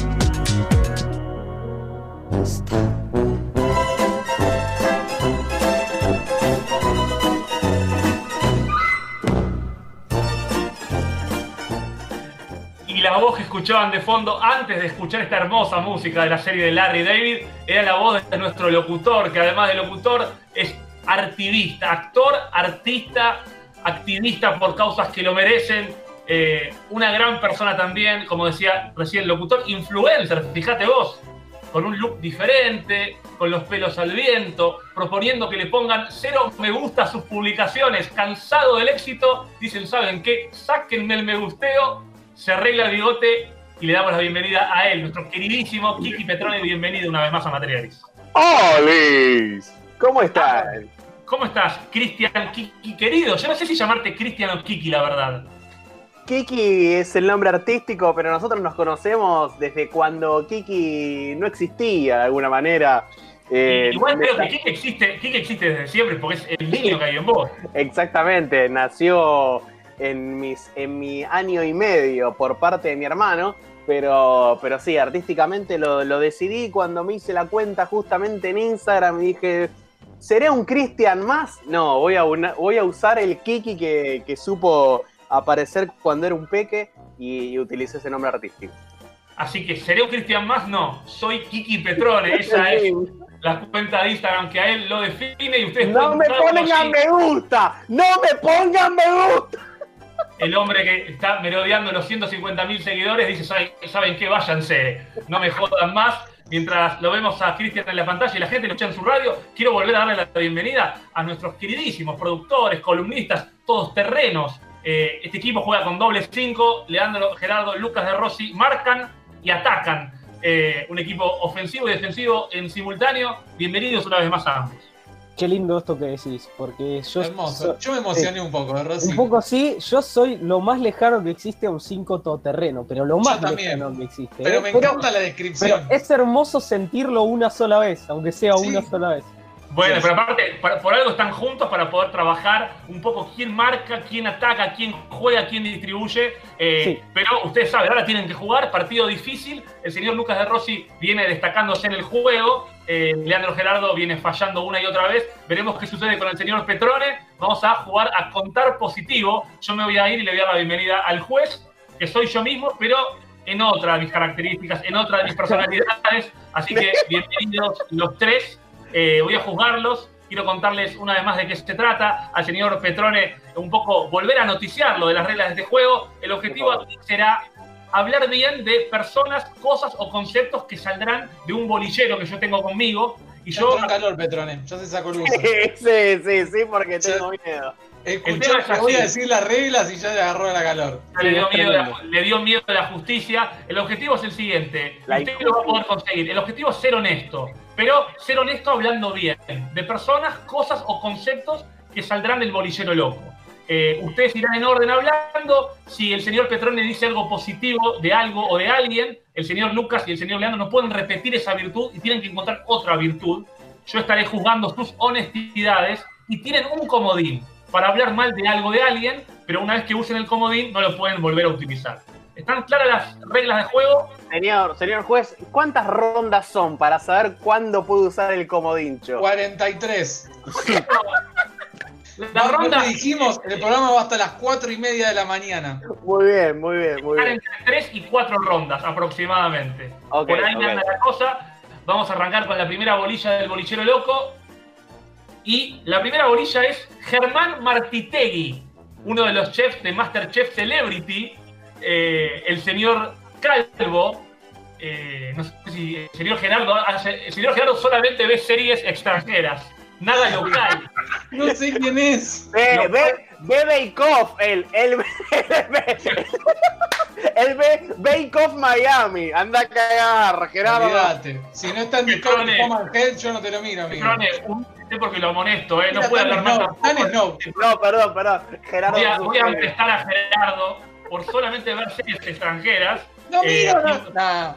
S2: Voz que escuchaban de fondo antes de escuchar esta hermosa música de la serie de Larry David era la voz de nuestro locutor, que además de locutor es activista, actor, artista, activista por causas que lo merecen. eh, una gran persona también, como decía recién locutor, influencer, fíjate vos, con un look diferente, con los pelos al viento, proponiendo que le pongan cero me gusta a sus publicaciones, cansado del éxito, dicen, ¿saben qué? Sáquenme el me gusteo, se arregla el bigote y le damos la bienvenida a él, nuestro queridísimo Kiki Petrone, bienvenido una vez más a Materia Gris.
S7: ¡Olis! ¿Cómo están?
S2: ¿Cómo estás, Cristian Kiki querido? Yo no sé si llamarte Cristian o Kiki, la verdad.
S7: Kiki es el nombre artístico, pero nosotros nos conocemos desde cuando Kiki no existía de alguna manera. Eh,
S2: Igual creo que Kiki existe, Kiki existe desde siempre porque es el niño que hay en vos.
S7: Exactamente, nació en, mis, en mi año y medio por parte de mi hermano, pero, pero sí, artísticamente lo, lo decidí cuando me hice la cuenta justamente en Instagram y dije, ¿seré un Cristian más? No, voy a, una- voy a usar el Kiki que, que supo aparecer cuando era un peque y, y utilicé ese nombre artístico.
S2: Así que, ¿seré un Cristian más? No, soy Kiki Petrone, esa es la cuenta de Instagram que a él lo define y ustedes
S7: No me pongan me gusta, no me pongan me gusta.
S2: El hombre que está merodeando los 150.000 seguidores dice, ¿saben, ¿saben qué? Váyanse, no me jodan más. Mientras lo vemos a Cristian en la pantalla y la gente lo escucha en su radio, quiero volver a darle la bienvenida a nuestros queridísimos productores, columnistas, todos terrenos. Eh, este equipo juega con doble 5, Leandro, Gerardo, Lucas de Rossi marcan y atacan. Eh, un equipo ofensivo y defensivo en simultáneo. Bienvenidos una vez más a ambos.
S4: Qué lindo esto que decís, porque yo
S3: Hermoso.
S4: so-
S3: Yo me emocioné un poco, ¿eh, Rosy.
S4: un poco así, yo soy lo más lejano que existe a un 5 todoterreno, pero lo más
S3: también.
S4: lejano que existe.
S3: Pero
S4: ¿eh?
S3: me encanta la descripción.
S4: pero es hermoso sentirlo una sola vez, aunque sea
S3: Sí.
S4: una sola vez.
S2: Bueno, pero aparte, para- por algo están juntos para poder trabajar un poco quién marca, quién ataca, quién juega, quién distribuye. eh,
S4: Sí.
S2: Pero ustedes saben, ahora tienen que jugar, partido difícil. El señor Lucas de Rossi viene destacándose en el juego. eh, Leandro Gerardo viene fallando una y otra vez. Veremos qué sucede con el señor Petrone. Vamos a jugar a contar positivo. Yo me voy a ir y le voy a dar la bienvenida al juez, que soy yo mismo, pero en otra de mis características, en otra de mis personalidades. Así que bienvenidos los tres. Eh, voy a juzgarlos quiero contarles una vez más de qué se trata. Al señor Petrone, un poco volver a noticiarlo de las reglas de este juego. El objetivo aquí será hablar bien de personas, cosas o conceptos que saldrán de un bolillero que yo tengo conmigo. Y
S3: Ya
S2: yo
S3: entró en calor, Petrone. Ya se sacó luz.
S7: Sí, sí, sí, porque tengo miedo.
S2: El
S3: Escuchá,
S2: tema es
S3: te voy a decir las reglas y ya le agarró la calor.
S2: le dio, miedo la, le dio miedo la justicia. El objetivo es el siguiente.
S7: La
S2: Usted lo va a poder conseguir. El objetivo es ser honesto. Pero ser honesto hablando bien. De personas, cosas o conceptos que saldrán del bolillero loco. Eh, ustedes irán en orden hablando. Si el señor Petrone dice algo positivo de algo o de alguien, el señor Lucas y el señor Leandro no pueden repetir esa virtud y tienen que encontrar otra virtud. Yo estaré juzgando sus honestidades y tienen un comodín para hablar mal de algo de alguien, pero una vez que usen el comodín no lo pueden volver a utilizar. ¿Están claras las reglas de juego?
S7: Señor, señor juez, ¿cuántas rondas son para saber cuándo puedo usar el comodincho?
S3: 43.
S2: La
S3: Nosotros
S2: ronda
S3: dijimos, el programa va hasta las 4 y media de la mañana.
S7: Muy bien, muy bien, muy
S2: están
S7: bien.
S2: entre 3 y 4 rondas aproximadamente.
S7: Ok,
S2: Por ahí
S7: ok.
S2: anda la cosa. Vamos a arrancar con la primera bolilla del bolichero loco. Y la primera bolilla es Germán Martitegui, uno de los chefs de Masterchef Celebrity, eh, el señor Calvo. eh, no sé si el señor Gerardo hace- el señor Gerardo solamente ve series extranjeras, nada local.
S3: No sé quién es.
S7: Ve,
S2: No.
S7: ve, ve Bake Off, el, el, el, ve Bake Off Miami. Anda a cagar, Gerardo.
S3: Olvídate. Si no está en Discovery. Home Health, yo no te lo miro, amigo.
S2: Porque lo amonesto, eh, no
S3: Mira,
S2: puede hablar más tampoco.
S3: tan snob.
S7: No, perdón, perdón. Gerardo.
S2: Voy a,
S7: no
S2: voy a empezar a Gerardo por solamente ver series extranjeras.
S3: No
S2: Eh,
S3: miro, no. Nah.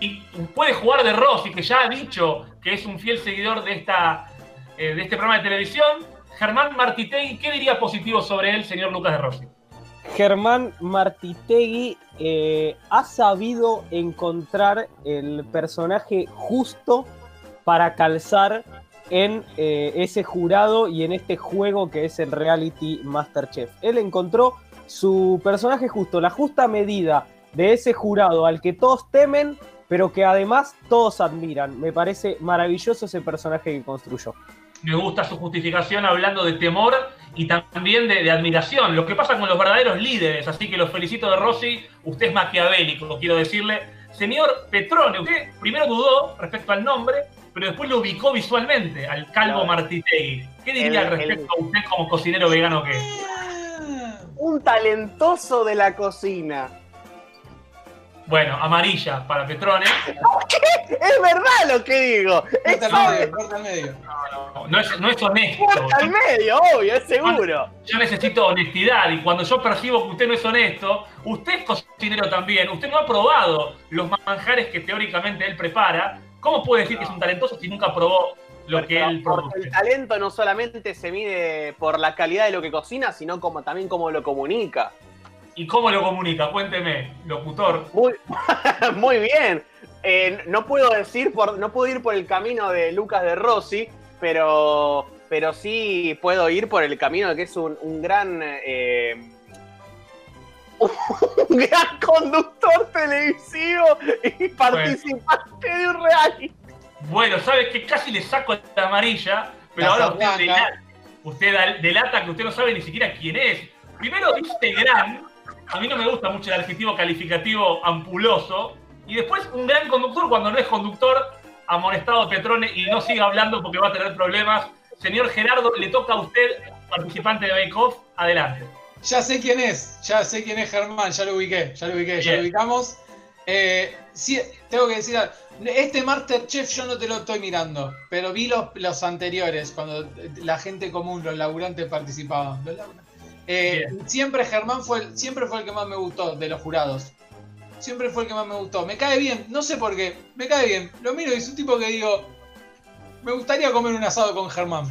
S2: y puede jugar de Rossi, que ya ha dicho que es un fiel seguidor de, esta, eh, de este programa de televisión. Germán Martitegui, ¿qué diría positivo sobre él, señor Lucas de Rossi?
S4: Germán Martitegui eh, ha sabido encontrar el personaje justo para calzar en eh, ese jurado y en este juego que es el reality Masterchef. Él encontró su personaje justo, la justa medida de ese jurado al que todos temen, pero que además todos admiran. Me parece maravilloso ese personaje que construyó.
S2: Me gusta su justificación hablando de temor y también de, de admiración. Lo que pasa con los verdaderos líderes, así que los felicito de Rossi. Usted es maquiavélico, quiero decirle. Señor Petrone, usted primero dudó respecto al nombre, pero después lo ubicó visualmente al calvo. Martitegui. ¿Qué diría
S7: El-
S2: al respecto a usted como cocinero vegano que es?
S7: Un talentoso de la cocina.
S2: Bueno, amarilla para Petrone.
S7: Es verdad lo que digo. Es
S3: Corta al medio, corta al medio.
S2: No, no es, no es honesto.
S7: Corta al medio, obvio, es seguro.
S2: Yo necesito honestidad y cuando yo percibo que usted no es honesto, usted es cocinero también, usted no ha probado los manjares que teóricamente él prepara. ¿Cómo puede decir que es un talentoso si nunca probó lo que él
S7: porque
S2: produce?
S7: el talento no solamente se mide por la calidad de lo que cocina, sino como también cómo lo comunica.
S2: ¿Y cómo lo comunica? Cuénteme, locutor.
S7: Muy, muy bien. Eh, no puedo decir por, no puedo ir por el camino de Lucas de Rossi, pero, pero sí puedo ir por el camino de que es un, un gran eh, un gran conductor televisivo y participante de un reality.
S2: Bueno, sabes que casi le saco la amarilla, pero ahora usted delata, usted delata que usted no sabe ni siquiera quién es. Primero dice gran, a mí no me gusta mucho el adjetivo calificativo ampuloso, y después un gran conductor cuando no es conductor, amonestado Petrone y no siga hablando porque va a tener problemas. Señor Gerardo, le toca a usted, participante de Bake Off, adelante.
S3: Ya sé quién es, ya sé quién es Germán, ya lo ubiqué, ya lo ubiqué, ya lo ubicamos. Eh, sí, tengo que decir, este Masterchef yo no te lo estoy mirando, pero vi los, los anteriores, cuando la gente común, los laburantes participaban. Los laburantes. Eh, siempre Germán fue el, siempre fue el que más me gustó de los jurados. Siempre fue el que más me gustó. Me cae bien, no sé por qué, me cae bien. Lo miro y es un tipo que digo, me gustaría comer un asado con Germán.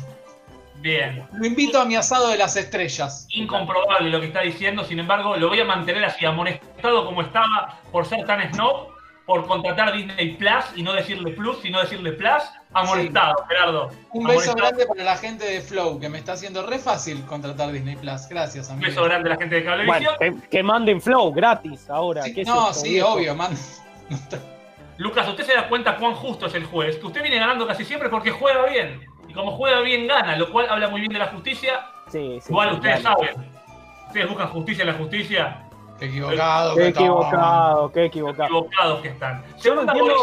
S2: Bien.
S3: Lo invito a mi asado de las estrellas.
S2: Incomprobable lo que está diciendo, sin embargo, lo voy a mantener así, amonestado como estaba por ser tan snob, por contratar Disney Plus y no decirle Plus, sino decirle Plus. Amonestado, Gerardo.
S3: Un beso grande para la gente de Flow, que me está haciendo re fácil contratar Disney Plus. Gracias,
S2: Un
S3: amigo.
S2: beso grande a la gente de Cablevisión.
S4: Bueno, que, que manden flow gratis ahora.
S3: Sí,
S4: ¿qué es
S3: no, sí,
S4: viejo?
S3: obvio, man.
S2: Lucas, usted se da cuenta cuán justo es el juez, que usted viene ganando casi siempre porque juega bien. Y como juega bien, gana, lo cual habla muy bien de la justicia.
S4: Sí, sí.
S2: Igual
S4: sí,
S2: ustedes
S4: claro.
S2: saben. Ustedes buscan justicia en la justicia,
S3: Qué equivocado.
S4: Qué equivocado, qué equivocado.
S2: equivocados que están.
S4: Yo no entiendo-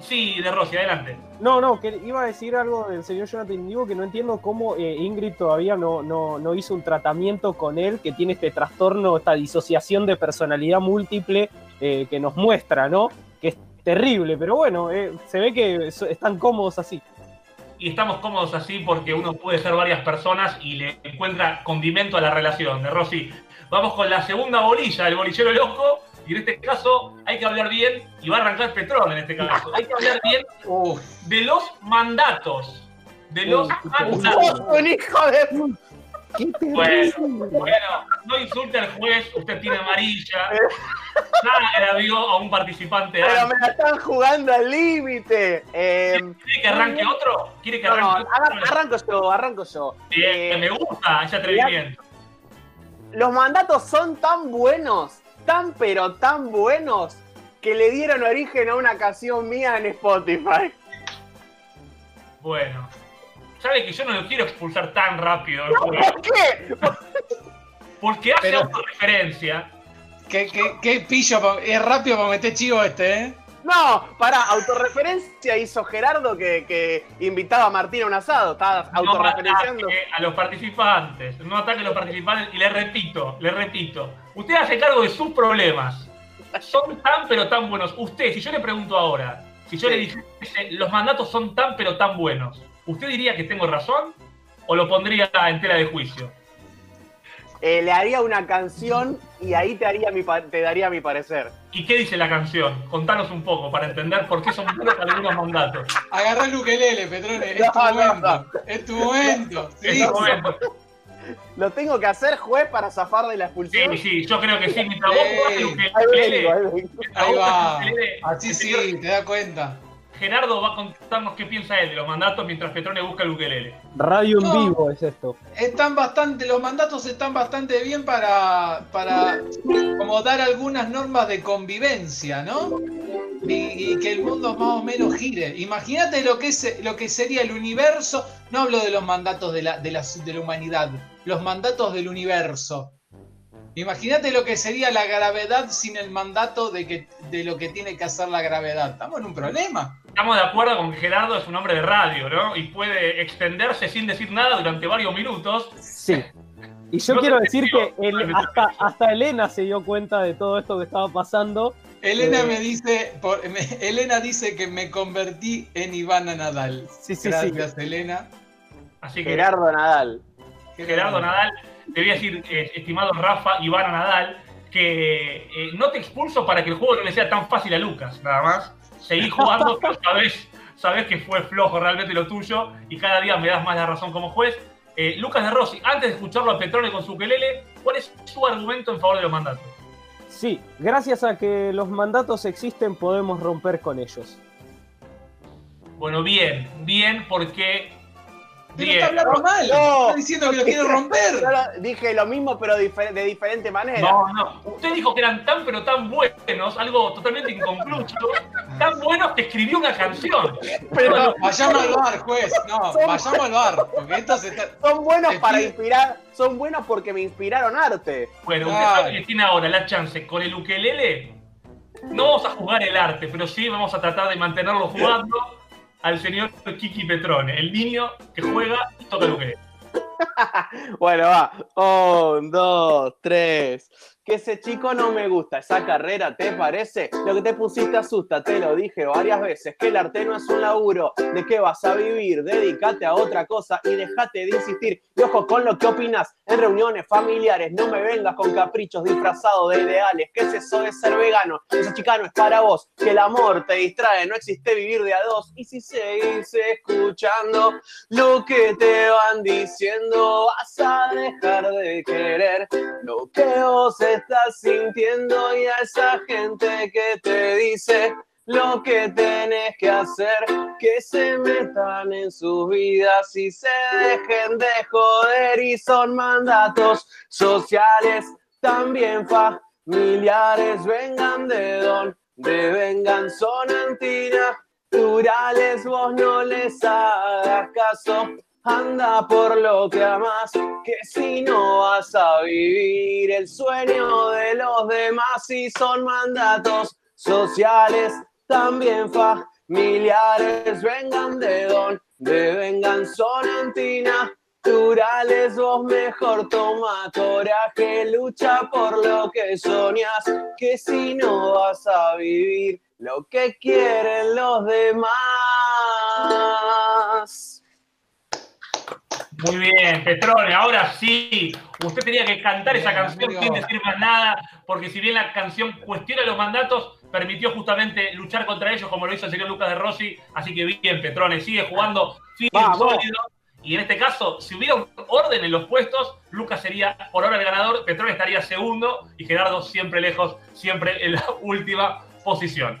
S2: sí, de Rossi, adelante.
S4: No, no, que iba a decir algo del señor Jonathan Digo que no entiendo cómo eh, Ingrid todavía no, no, no hizo un tratamiento con él que tiene este trastorno, esta disociación de personalidad múltiple eh, que nos muestra, ¿no? Que es terrible, pero bueno, eh, se ve que so- están cómodos así.
S2: Y estamos cómodos así porque uno puede ser varias personas y le encuentra condimento a la relación. De Rossi, vamos con la segunda bolilla, el bolillero loco. Y en este caso hay que hablar bien, y va a arrancar Petrón en este caso. Hay que hablar bien de los mandatos. De los mandatos.
S7: ¡Vos, un hijo de...
S4: ¡Qué
S2: Bueno, bueno, no insulte al juez, usted tiene amarilla. Ya la vio a un participante
S7: Pero
S2: antes.
S7: me la están jugando al límite. Eh,
S2: ¿Quiere que arranque otro? ¿Quiere que
S7: no, no,
S2: arranque
S7: arran-
S2: otro?
S7: arranco yo, arranco yo.
S2: Bien,
S7: Eh,
S2: me gusta ese atrevimiento.
S7: Los mandatos son tan buenos, tan pero tan buenos, que le dieron origen a una canción mía en Spotify.
S2: Bueno, sabe que yo no lo quiero expulsar tan rápido
S7: ¿Por qué?
S2: porque hace
S3: Pero-
S2: autorreferencia.
S3: qué, qué, qué pillo. pa- Es rápido para meter chivo este, ¿eh?
S7: No, para, autorreferencia hizo Gerardo que, que invitaba a Martín a un asado. Estaba
S2: No
S7: autorreferenciando.
S2: ataque a los participantes, no ataque a los participantes y le repito, le repito, usted hace cargo de sus problemas. Son tan pero tan buenos. Usted, si yo le pregunto ahora, si yo
S7: Sí.
S2: le dijese, los mandatos son tan pero tan buenos, ¿usted diría que tengo razón o lo pondría en tela de juicio?
S7: Eh, le haría una canción y ahí te, haría mi, pa- te daría mi parecer.
S2: ¿Y qué dice la canción? Contanos un poco para entender por qué son buenos algunos mandatos.
S3: Agarrá el ukelele, Petrone. Es tu
S7: No, no,
S3: momento. Es tu momento.
S2: En
S3: Sí.
S2: momento.
S7: ¿Lo tengo que hacer, juez, para zafar de la
S2: Sí,
S7: expulsión?
S2: sí, yo creo que sí. Mientras vos
S3: Sí.
S2: jugás el ukelele,
S7: Ahí vengo, ahí vengo.
S2: mientras
S3: Ahí
S2: vos
S3: va.
S2: jugás el ukelele,
S3: Así sí, te das cuenta.
S2: Gerardo va a contarnos qué piensa él de los mandatos mientras Petrone busca el ukelele.
S4: Radio en
S3: No.
S4: vivo es esto.
S3: Están bastante, los mandatos están bastante bien para, para como dar algunas normas de convivencia, ¿no? Y, y que el mundo más o menos gire. Imagínate lo que es lo que sería el universo. No hablo de los mandatos de la, de la, de la humanidad, los mandatos del universo. Imagínate lo que sería la gravedad sin el mandato de, que, de lo que tiene que hacer la gravedad. Estamos en un problema.
S2: Estamos de acuerdo con que Gerardo es un hombre de radio, ¿no? Y puede extenderse sin decir nada durante varios minutos.
S4: Sí. Y yo
S2: No
S4: quiero decir que el- hasta, hasta Elena se dio cuenta de todo esto que estaba pasando.
S3: Elena
S4: Eh.
S3: me dice, por- me- Elena dice que me convertí en Ivana Nadal.
S4: Sí, sí, sí.
S3: Gracias, Elena.
S2: Así que
S7: Gerardo Nadal.
S2: Gerardo Nadal, te voy a decir, eh, estimado Rafa Ivana Nadal, que eh, no te expulso para que el juego no le sea tan fácil a Lucas, nada más. Seguí jugando, pero sabés, sabés que fue flojo realmente lo tuyo y cada día me das más la razón como juez. Eh, Lucas de Rossi, antes de escucharlo a Petrone con su quelele, ¿cuál es su argumento en favor de los mandatos?
S4: Sí, gracias a que los mandatos existen podemos romper con ellos.
S2: Bueno, bien, bien, porque.
S3: Pero está hablando mal.
S7: No.
S3: está diciendo que lo quiere romper.
S7: Yo lo- dije lo mismo, pero difer- de diferente manera.
S2: No, no. Usted dijo que eran tan, pero tan buenos, algo totalmente inconcluso, tan buenos que escribió una canción.
S7: Pero
S3: Vayamos al bar, juez. No,
S7: Son-
S3: vayamos al bar. Porque esto se está.
S7: son buenos para inspirar, son buenos porque me inspiraron arte.
S2: Bueno, usted sabe que tiene ahora la chance con el ukelele. No vamos a jugar el arte, pero sí vamos a tratar de mantenerlo jugando al señor Kiki Petrone, el niño que juega toca el ukelele.
S7: Bueno, va. Un, dos, tres. Que ese chico no me gusta. Esa carrera, ¿te parece? Lo que te pusiste asusta, te lo dije varias veces. Que el arte no es un laburo. ¿De qué vas a vivir? Dedícate a otra cosa y déjate de insistir. Y ojo con lo que opinas en reuniones familiares. No me vengas con caprichos disfrazados de ideales. ¿Qué es eso de ser vegano? Esa chica no es para vos. Que el amor te distrae. No existe vivir de a dos. Y si seguís escuchando lo que te van diciendo, vas a dejar de querer lo que vos estás sintiendo y a esa gente que te dice lo que tenés que hacer, que se metan en sus vidas y se dejen de joder. Y son mandatos sociales, también familiares, vengan de don, de vengan, son antinaturales, vos no les hagas caso anda por lo que amas, que si no vas a vivir el sueño de los demás y son mandatos sociales, también familiares, vengan de don, de vengan sonantina, naturales, vos mejor toma coraje, lucha por lo que soñas, que si no vas a vivir lo que quieren los demás.
S2: Muy bien, Petrone, ahora sí, usted tenía que cantar esa canción
S3: amigo.
S2: sin decir más nada, porque si bien la canción cuestiona los mandatos, permitió justamente luchar contra ellos como lo hizo el señor Lucas de Rossi, así que bien, Petrone, sigue jugando firme sólido, y en este caso, si hubiera un orden en los puestos, Lucas sería por ahora el ganador, Petrone estaría segundo, y Gerardo siempre lejos, siempre en la última posición.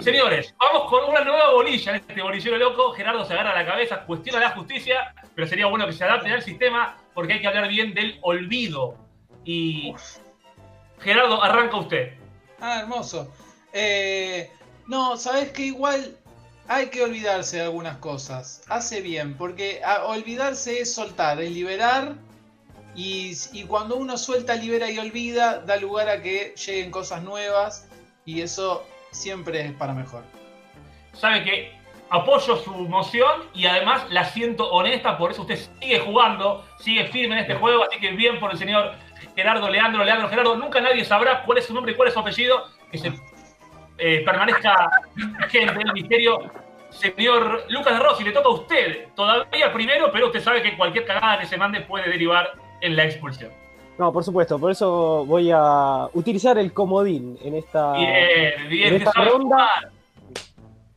S2: Señores, vamos con una nueva bolilla en este bolillero loco. Gerardo se agarra la cabeza, cuestiona la justicia, pero sería bueno que se adapten al sistema porque hay que hablar bien del olvido. Y Gerardo, arranca usted.
S3: Ah, hermoso. Eh, no, sabes que igual hay que olvidarse de algunas cosas. Hace bien, porque a- olvidarse es soltar, es liberar. Y, y cuando uno suelta, libera y olvida, da lugar a que lleguen cosas nuevas. Y eso siempre es para mejor.
S2: Sabe que apoyo su moción y además la siento honesta, por eso usted sigue jugando, sigue firme en este juego, así que bien por el señor Gerardo Leandro, Leandro Gerardo. Nunca nadie sabrá cuál es su nombre y cuál es su apellido, que se eh, permanezca vigente el misterio. Señor Lucas de Rossi, le toca a usted. Todavía primero, pero usted sabe que cualquier cagada que se mande puede derivar en la expulsión.
S4: No, por supuesto, por eso voy a utilizar el comodín en esta.
S2: Bien, bien,
S4: en esta ronda-.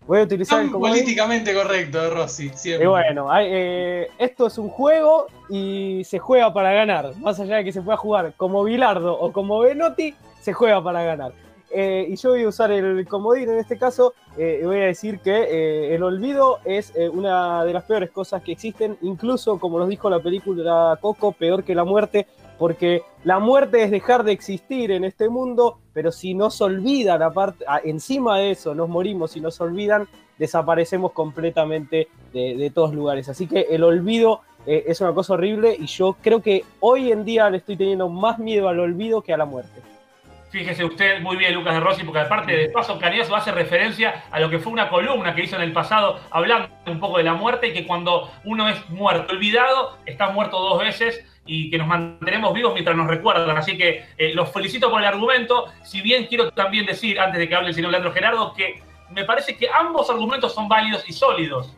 S4: Voy a utilizar el comodín.
S3: políticamente correcto Rossi,
S4: Y
S3: siempre.
S4: bueno, hay- eh, esto es un juego y se juega para ganar. Más allá de que se pueda jugar como Bilardo o como Benotti, se juega para ganar. Eh, y yo voy a usar el comodín en este caso. eh, y voy a decir que eh, el olvido es eh, una de las peores cosas que existen, incluso como nos dijo la película Coco, peor que la muerte, porque la muerte es dejar de existir en este mundo, pero si nos olvidan, aparte, encima de eso, nos morimos y nos olvidan, desaparecemos completamente de, de todos lugares. Así que el olvido eh, es una cosa horrible y yo creo que hoy en día le estoy teniendo más miedo al olvido que a la muerte.
S2: Fíjese usted muy bien, Lucas de Rossi, porque aparte de paso Cañazo hace referencia a lo que fue una columna que hizo en el pasado, hablando un poco de la muerte y que cuando uno es muerto, olvidado, está muerto dos veces y que nos mantenemos vivos mientras nos recuerdan. Así que eh, los felicito por el argumento. Si bien quiero también decir, antes de que hable el señor Leandro Gerardo, que me parece que ambos argumentos son válidos y sólidos.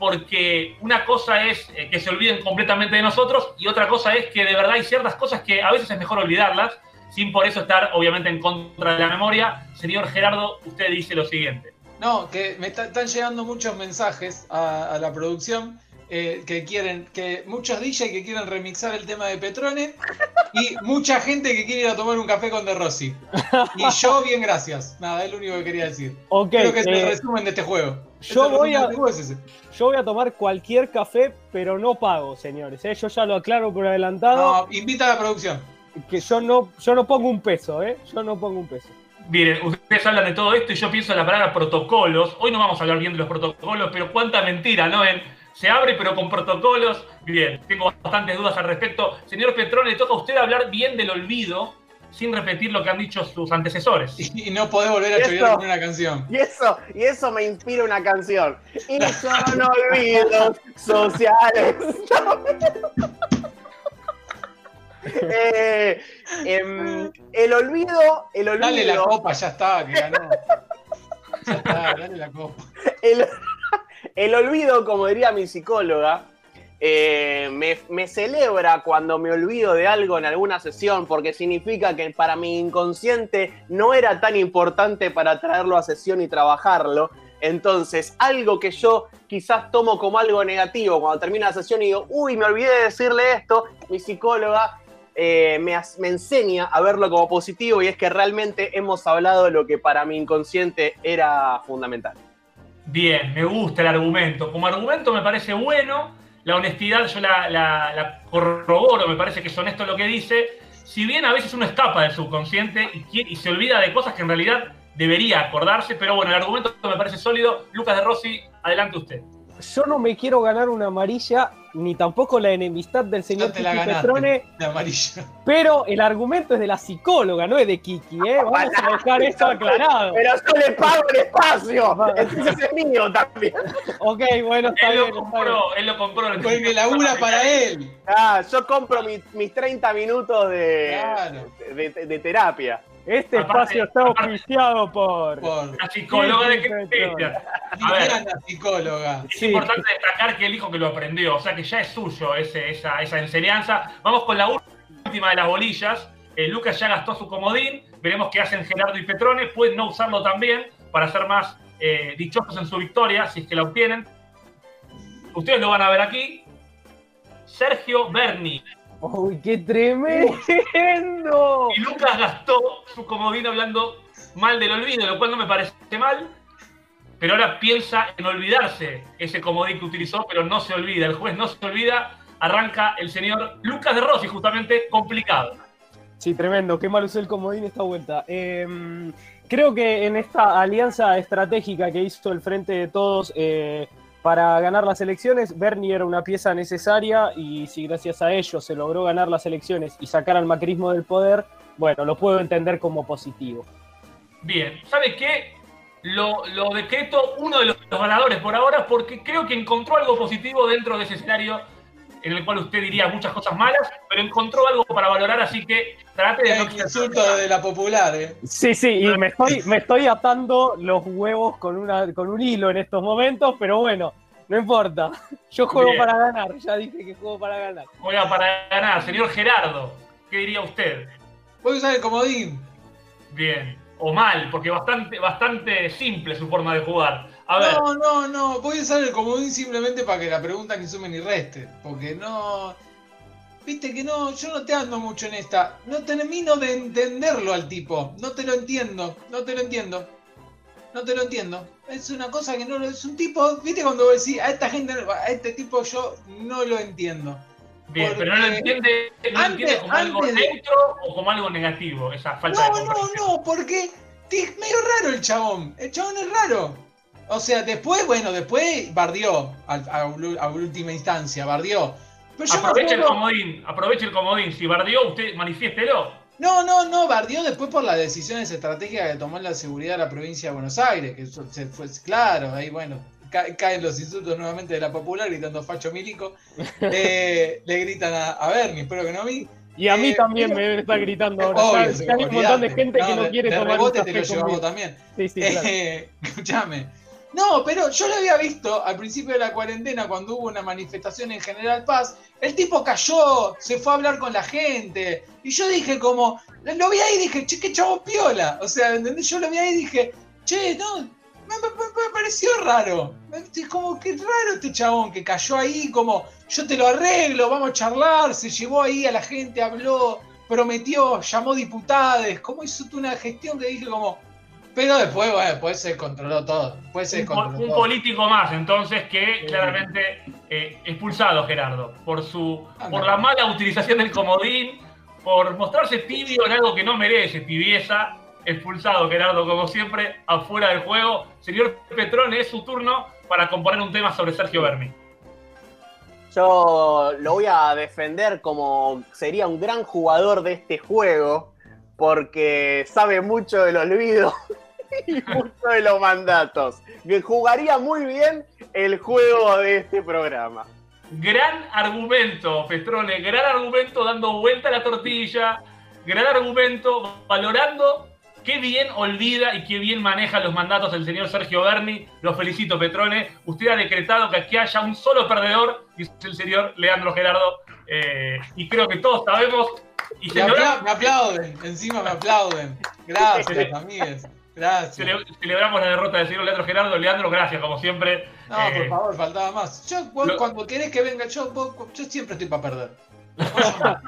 S2: Porque una cosa es eh, que se olviden completamente de nosotros y otra cosa es que de verdad hay ciertas cosas que a veces es mejor olvidarlas sin por eso estar obviamente en contra de la memoria. Señor Gerardo, usted dice lo siguiente.
S3: No, que me está- están llegando muchos mensajes a, a la producción eh, que quieren, que muchos DJ que quieren remixar el tema de Petrone y mucha gente que quiere ir a tomar un café con De Rossi. Y yo, bien, gracias. Nada, es lo único que quería decir.
S4: Ok,
S3: Creo que es el
S4: eh,
S3: resumen de este juego.
S4: yo
S3: Este
S4: voy
S3: resumen
S4: a-
S3: del juego es ese.
S4: yo voy a tomar cualquier café, pero no pago, señores. ¿eh? Yo ya lo aclaro por adelantado,
S3: No, invita a la producción.
S4: Que yo no, yo no pongo un peso, ¿eh? Yo no pongo un peso.
S2: Miren, ustedes hablan de todo esto y yo pienso en la palabra protocolos. Hoy no vamos a hablar bien de los protocolos, pero cuánta mentira, ¿no? En, se abre pero con protocolos. Bien, tengo bastantes dudas al respecto. Señor Petrón, le toca a usted hablar bien del olvido sin repetir lo que han dicho sus antecesores.
S3: Y, y no podés volver a
S7: ¿Y
S3: chorear con una canción.
S7: Y eso, y eso me inspira una canción. Y son olvidos sociales. Eh, em, el olvido, el olvido,
S3: Dale la copa, ya está, que ganó. Ya está, dale la copa.
S7: el, el olvido, como diría mi psicóloga, eh, me, me celebra cuando me olvido de algo en alguna sesión, porque significa que para mi inconsciente no era tan importante para traerlo a sesión y trabajarlo. Entonces, algo que yo quizás tomo como algo negativo cuando termina la sesión y digo, uy, me olvidé de decirle esto, mi psicóloga eh, me, enseña a verlo como positivo y es que realmente hemos hablado de lo que para mi inconsciente era fundamental.
S2: Bien, me gusta el argumento. Como argumento me parece bueno. La honestidad yo la, la- la corroboro, me parece que es honesto lo que dice. Si bien a veces uno escapa del subconsciente y se olvida de cosas que en realidad debería acordarse, pero bueno, el argumento me parece sólido. Lucas de Rossi, adelante usted.
S4: Yo no me quiero ganar una amarilla ni tampoco la enemistad del señor Kiki
S3: ganaste.
S4: Petrone,
S3: De amarillo.
S4: pero el argumento es de la psicóloga, no es de Kiki, ¿eh? Vamos a dejar esto aclarado.
S7: Pero yo le pago el espacio. Entonces es mío también.
S4: Ok, bueno, está
S2: Él lo
S4: bien. está bien.
S2: compró, él lo compró. el-
S3: Porque labura para él.
S7: Ah, yo compro mi- mis 30 minutos de,
S3: Claro.
S7: de, de- de terapia.
S4: Este
S2: Aparte-
S4: espacio está auspiciado por...
S3: Por
S2: La psicóloga de. Cristian. A ver,
S3: Liliana, psicóloga.
S2: es
S4: Sí.
S2: importante destacar que él dijo que lo aprendió, o sea que ya es suyo ese- esa, esa enseñanza. Vamos con la última de las bolillas. Eh, Lucas ya gastó su comodín. Veremos qué hacen Gerardo y Petrone. Pueden no usarlo también para ser más eh, dichosos en su victoria, si es que la obtienen. Ustedes lo van a ver aquí. Sergio Berni.
S4: ¡Uy, qué tremendo!
S2: Y Lucas gastó su comodín hablando mal del olvido, lo cual no me parece mal. Pero ahora piensa en olvidarse ese comodín que utilizó, pero no se olvida. El juez no se olvida. Arranca el señor Lucas de Rossi, justamente complicado.
S4: Sí, tremendo. Qué mal usó el comodín esta vuelta. Eh, creo que en esta alianza estratégica que hizo el Frente de Todos eh, para ganar las elecciones, Bernie era una pieza necesaria y si gracias a ello se logró ganar las elecciones y sacar al macrismo del poder, bueno, lo puedo entender como positivo.
S2: Bien, ¿sabe qué? Lo, lo decreto uno de los, ganadores por ahora porque creo que encontró algo positivo dentro de ese escenario en el cual usted diría muchas cosas malas, pero encontró algo para valorar, así que trate de no
S3: El insulto de la popular, ¿eh?
S4: Sí, sí, y me estoy, me estoy atando los huevos con, una, con un hilo en estos momentos, pero bueno, no importa. Yo juego
S2: Bien.
S4: para ganar, ya dije que juego para ganar.
S2: Juega para ganar. Señor Gerardo, ¿qué diría usted?
S3: Voy a usar el comodín.
S2: Bien. O mal, porque bastante, bastante simple su forma de jugar. A ver,
S3: No, no, no. Voy a usar el comodín simplemente para que la pregunta ni sume ni reste. Porque no. Viste que no, yo no te ando mucho en esta. No termino de entenderlo al tipo. No te lo entiendo. No te lo entiendo. No te lo entiendo. Es una cosa que no lo. Es un tipo. Viste cuando vos decís a esta gente, a este tipo yo no lo entiendo.
S2: bien,
S3: porque
S2: pero no lo entiende, no lo
S3: antes-
S2: entiende como algo
S3: de-
S2: neutro o como algo negativo, esa falta
S3: No,
S2: de
S3: no,
S2: comprensión.
S3: no, porque es medio raro el chabón. El chabón es raro. O sea, después, bueno, después bardió al- a, última instancia, bardió. Pero yo
S2: Aproveche el comodín, aproveche el comodín. Si bardeó, usted manifiéstelo.
S3: No, no, no, bardió después por las decisiones estratégicas que tomó en la seguridad de la provincia de Buenos Aires, que eso se fue claro, ahí bueno, ca- caen los insultos nuevamente de la popular gritando facho milico. Eh, le gritan a, a Bernie, espero que no a mí.
S4: Y a mí
S3: Eh,
S4: también
S3: pero-
S4: me está gritando ahora.
S3: Obvio,
S4: hay un montón de gente que no
S3: de-
S4: quiere
S3: de
S4: tomar un
S3: te lo llevamos también.
S4: Sí, sí, claro.
S3: Eh, escúchame. No, pero yo lo había visto al principio de la cuarentena cuando hubo una manifestación en General Paz. El tipo cayó, se fue a hablar con la gente. Y yo dije como, lo vi ahí y dije, che, qué chavo piola. O sea, ¿entendés? Yo lo vi ahí y dije, che, no, me, pareció raro. Es como que raro este chabón que cayó ahí como, yo te lo arreglo, vamos a charlar. Se llevó ahí a la gente, habló, prometió, llamó diputados. Como hizo una gestión que dije como... Pero después, bueno, después se controló todo. Después se
S2: Un, po-
S3: controló
S2: un
S3: todo.
S2: político más, entonces, que
S3: Sí.
S2: claramente eh, expulsado, Gerardo, por su por la mala utilización del comodín, por mostrarse tibio en algo que no merece tibieza. Expulsado, Gerardo, como siempre, afuera del juego. Señor Petrone, es su turno para componer un tema sobre Sergio Berni.
S7: Yo lo voy a defender como sería un gran jugador de este juego, porque sabe mucho del olvido y mucho de los mandatos. Que jugaría muy bien el juego de este programa.
S2: Gran argumento, Petrone, gran argumento dando vuelta a la tortilla, gran argumento valorando qué bien olvida y qué bien maneja los mandatos el señor Sergio Berni. Lo felicito, Petrone. Usted ha decretado que aquí haya un solo perdedor, y es el señor Leandro Gerardo. Eh, y creo que todos sabemos. Y
S3: Me, apla- me aplauden, encima me aplauden. Gracias, amigues. Gracias.
S2: cele- celebramos la derrota del señor Leandro Gerardo. Leandro, gracias, como siempre.
S3: No,
S2: Eh,
S3: por favor, faltaba más. Yo, vos,
S2: lo-
S3: cuando querés que venga, yo, vos- yo siempre estoy para perder.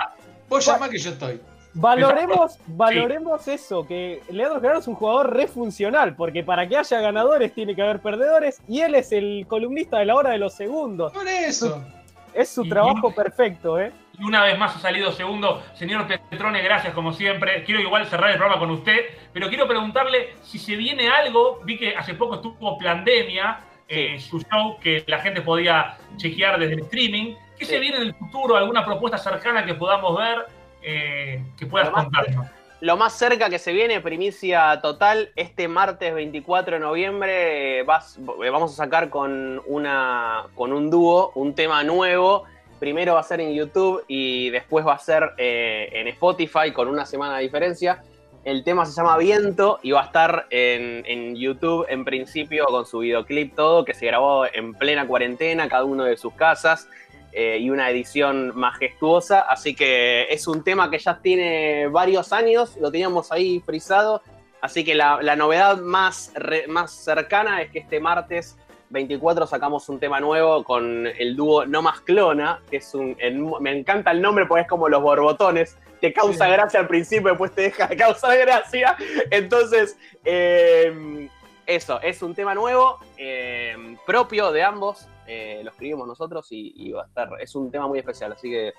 S3: Vos llamá. Que yo estoy.
S4: Valoremos, valoremos eso, que Leandro Gerardo es un jugador refuncional, porque para que haya ganadores tiene que haber perdedores, y él es el columnista de la hora de los segundos.
S3: Por eso.
S4: Es su trabajo perfecto, ¿eh?
S2: Y una vez más ha salido segundo. Señor Petrone, gracias como siempre. Quiero igual cerrar el programa con usted, pero quiero preguntarle si se viene algo. Vi que hace poco estuvo Plandemia, eh, su show que la gente podía chequear desde el streaming. ¿Qué
S7: Sí.
S2: se viene en el futuro? ¿Alguna propuesta cercana que podamos ver? eh, que puedas
S7: Lo más-
S2: contarnos.
S7: Lo más cerca que se viene, primicia total, este martes 24 de noviembre vas- eh, vamos a sacar con, una, con un dúo un tema nuevo. Primero va a ser en YouTube y después va a ser eh, en Spotify con una semana de diferencia. El tema se llama Viento y va a estar en, YouTube en principio con su videoclip todo, que se grabó en plena cuarentena, cada uno de sus casas eh, y una edición majestuosa. Así que es un tema que ya tiene varios años, lo teníamos ahí frisado. Así que la, novedad más, más cercana es que este martes 24 sacamos un tema nuevo con el dúo No Más Clona, que es un. en- me encanta el nombre porque es como los borbotones. Te causa
S3: Sí.
S7: gracia al principio, después te deja de causar gracia. Entonces, eh, eso, es un tema nuevo, eh, propio de ambos. eh, lo escribimos nosotros y, y va a estar. Es un tema muy especial, así que.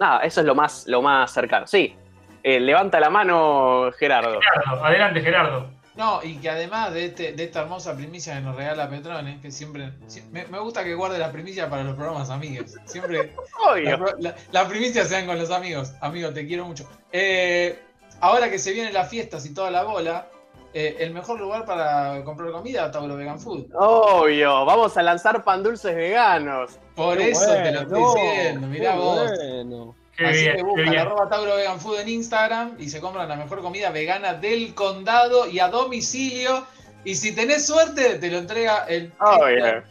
S7: nada, eso es lo más, lo más cercano. Sí, levanta la mano, Gerardo.
S2: Gerardo, adelante, Gerardo.
S3: No, y que además de, este, de esta hermosa primicia que nos regala Petrone, que siempre. si- me, me gusta que guarde la primicia para los programas amigos. Siempre. La,
S7: Obvio.
S3: pro- la- la primicia sean con los amigos. Amigos, te quiero mucho. Eh, ahora que se vienen las fiestas y toda la bola, eh, el mejor lugar para comprar comida, Tauro Vegan Food.
S7: Obvio, vamos a lanzar pan dulces veganos.
S3: Por
S4: Qué
S3: eso te lo estoy diciendo. Mirá
S4: qué
S3: vos.
S4: bueno.
S2: Qué
S3: Así
S2: bien,
S3: que buscan arroba Tauro Vegan Food en Instagram y se compran la mejor comida vegana del condado y a domicilio. Y si tenés suerte, te lo entrega el
S7: Obvio.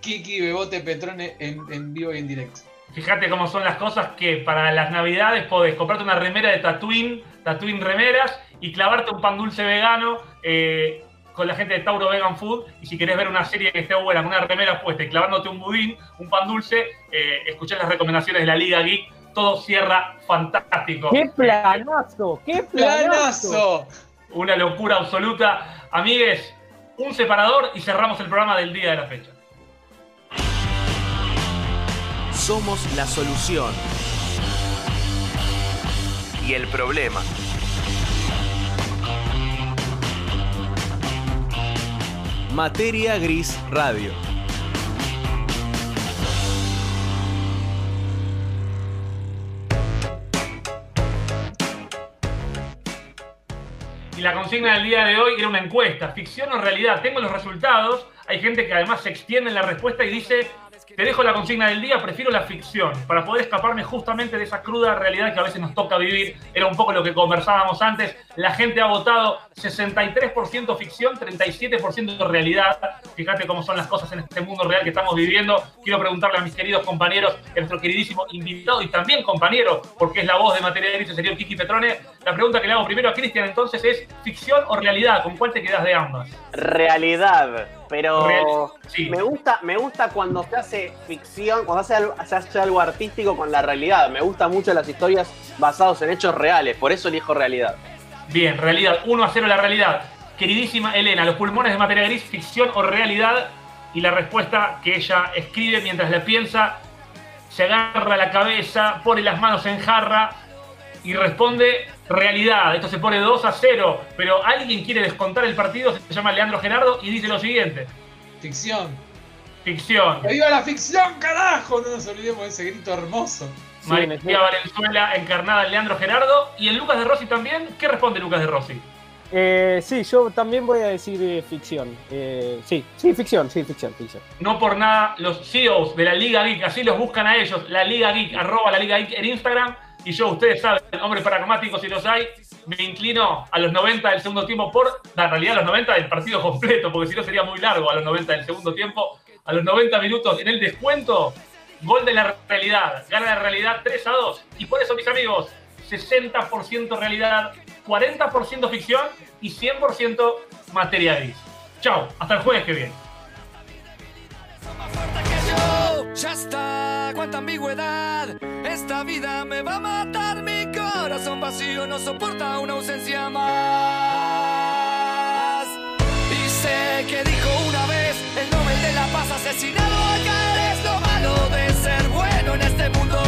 S3: Kiki Bebote Petrone en, en vivo y en directo.
S2: Fíjate cómo son las cosas que para las navidades podés comprarte una remera de Tatooine, Tatooine remeras, y clavarte un pan dulce vegano eh, con la gente de Tauro Vegan Food. Y si querés ver una serie que esté buena, con una remera puesta y clavándote un budín, un pan dulce, eh, escuchá las recomendaciones de la Liga Geek. Todo cierra fantástico.
S4: ¡Qué planazo! ¡Qué planazo!
S3: ¡Planazo!
S2: Una locura absoluta. Amigues, un separador y cerramos el programa del día de la fecha.
S6: Somos la solución. Y el problema. Materia Gris Radio.
S2: La consigna del día de hoy era una encuesta, ficción o realidad. Tengo los resultados. Hay gente que además se extiende en la respuesta y dice, te dejo la consigna del día, prefiero la ficción, para poder escaparme justamente de esa cruda realidad que a veces nos toca vivir. Era un poco lo que conversábamos antes. La gente ha votado 63% ficción, 37% realidad. Fíjate cómo son las cosas en este mundo real que estamos viviendo. Quiero preguntarle a mis queridos compañeros, a nuestro queridísimo invitado y también compañero, porque es la voz de Materia Gris, el señor Kiki Petrone. La pregunta que le hago primero a Cristian entonces es, ¿ficción o realidad? ¿Con cuál te quedas de ambas?
S7: Realidad. Pero
S2: Real- sí.
S7: me gusta, me gusta cuando se hace ficción, cuando se hace, algo, se hace algo artístico con la realidad. Me gustan mucho las historias basadas en hechos reales, por eso elijo realidad.
S2: Bien, realidad, 1 a 0 la realidad. Queridísima Elena, los pulmones de materia gris, ficción o realidad. Y la respuesta que ella escribe mientras la piensa, se agarra la cabeza, pone las manos en jarra y responde realidad. Esto se pone 2 a 0, pero alguien quiere descontar el partido, se llama Leandro Gerardo y dice lo siguiente.
S3: Ficción.
S2: Ficción.
S3: ¡Que viva la ficción, carajo! No nos olvidemos de ese grito hermoso.
S4: Sí,
S2: María
S4: en
S2: Valenzuela encarnada en Leandro Gerardo. ¿Y en Lucas de Rossi también? ¿Qué responde Lucas de Rossi?
S4: Eh, sí, yo también voy a decir eh, ficción. Eh, sí, sí, ficción, sí, ficción, ficción.
S2: No por nada, los CEOs de la Liga Geek, así los buscan a ellos, la Liga Geek, arroba la Liga Geek en Instagram. Y yo, ustedes saben, hombres pragmáticos si los hay, me inclino a los 90 del segundo tiempo por, en realidad a los 90 del partido completo, porque si no sería muy largo a los 90 del segundo tiempo. A los 90 minutos en el descuento, gol de la realidad, gana la realidad 3 a 2. Y por eso, mis amigos, 60% realidad, 40% ficción y 100% materia gris. Chao, hasta el jueves que viene.
S1: Ya está, cuánta ambigüedad. Esta vida me va a matar. Mi corazón vacío no soporta una ausencia más. Y sé que dijo una vez el Nobel de la Paz asesinado acá es lo malo de ser bueno en este mundo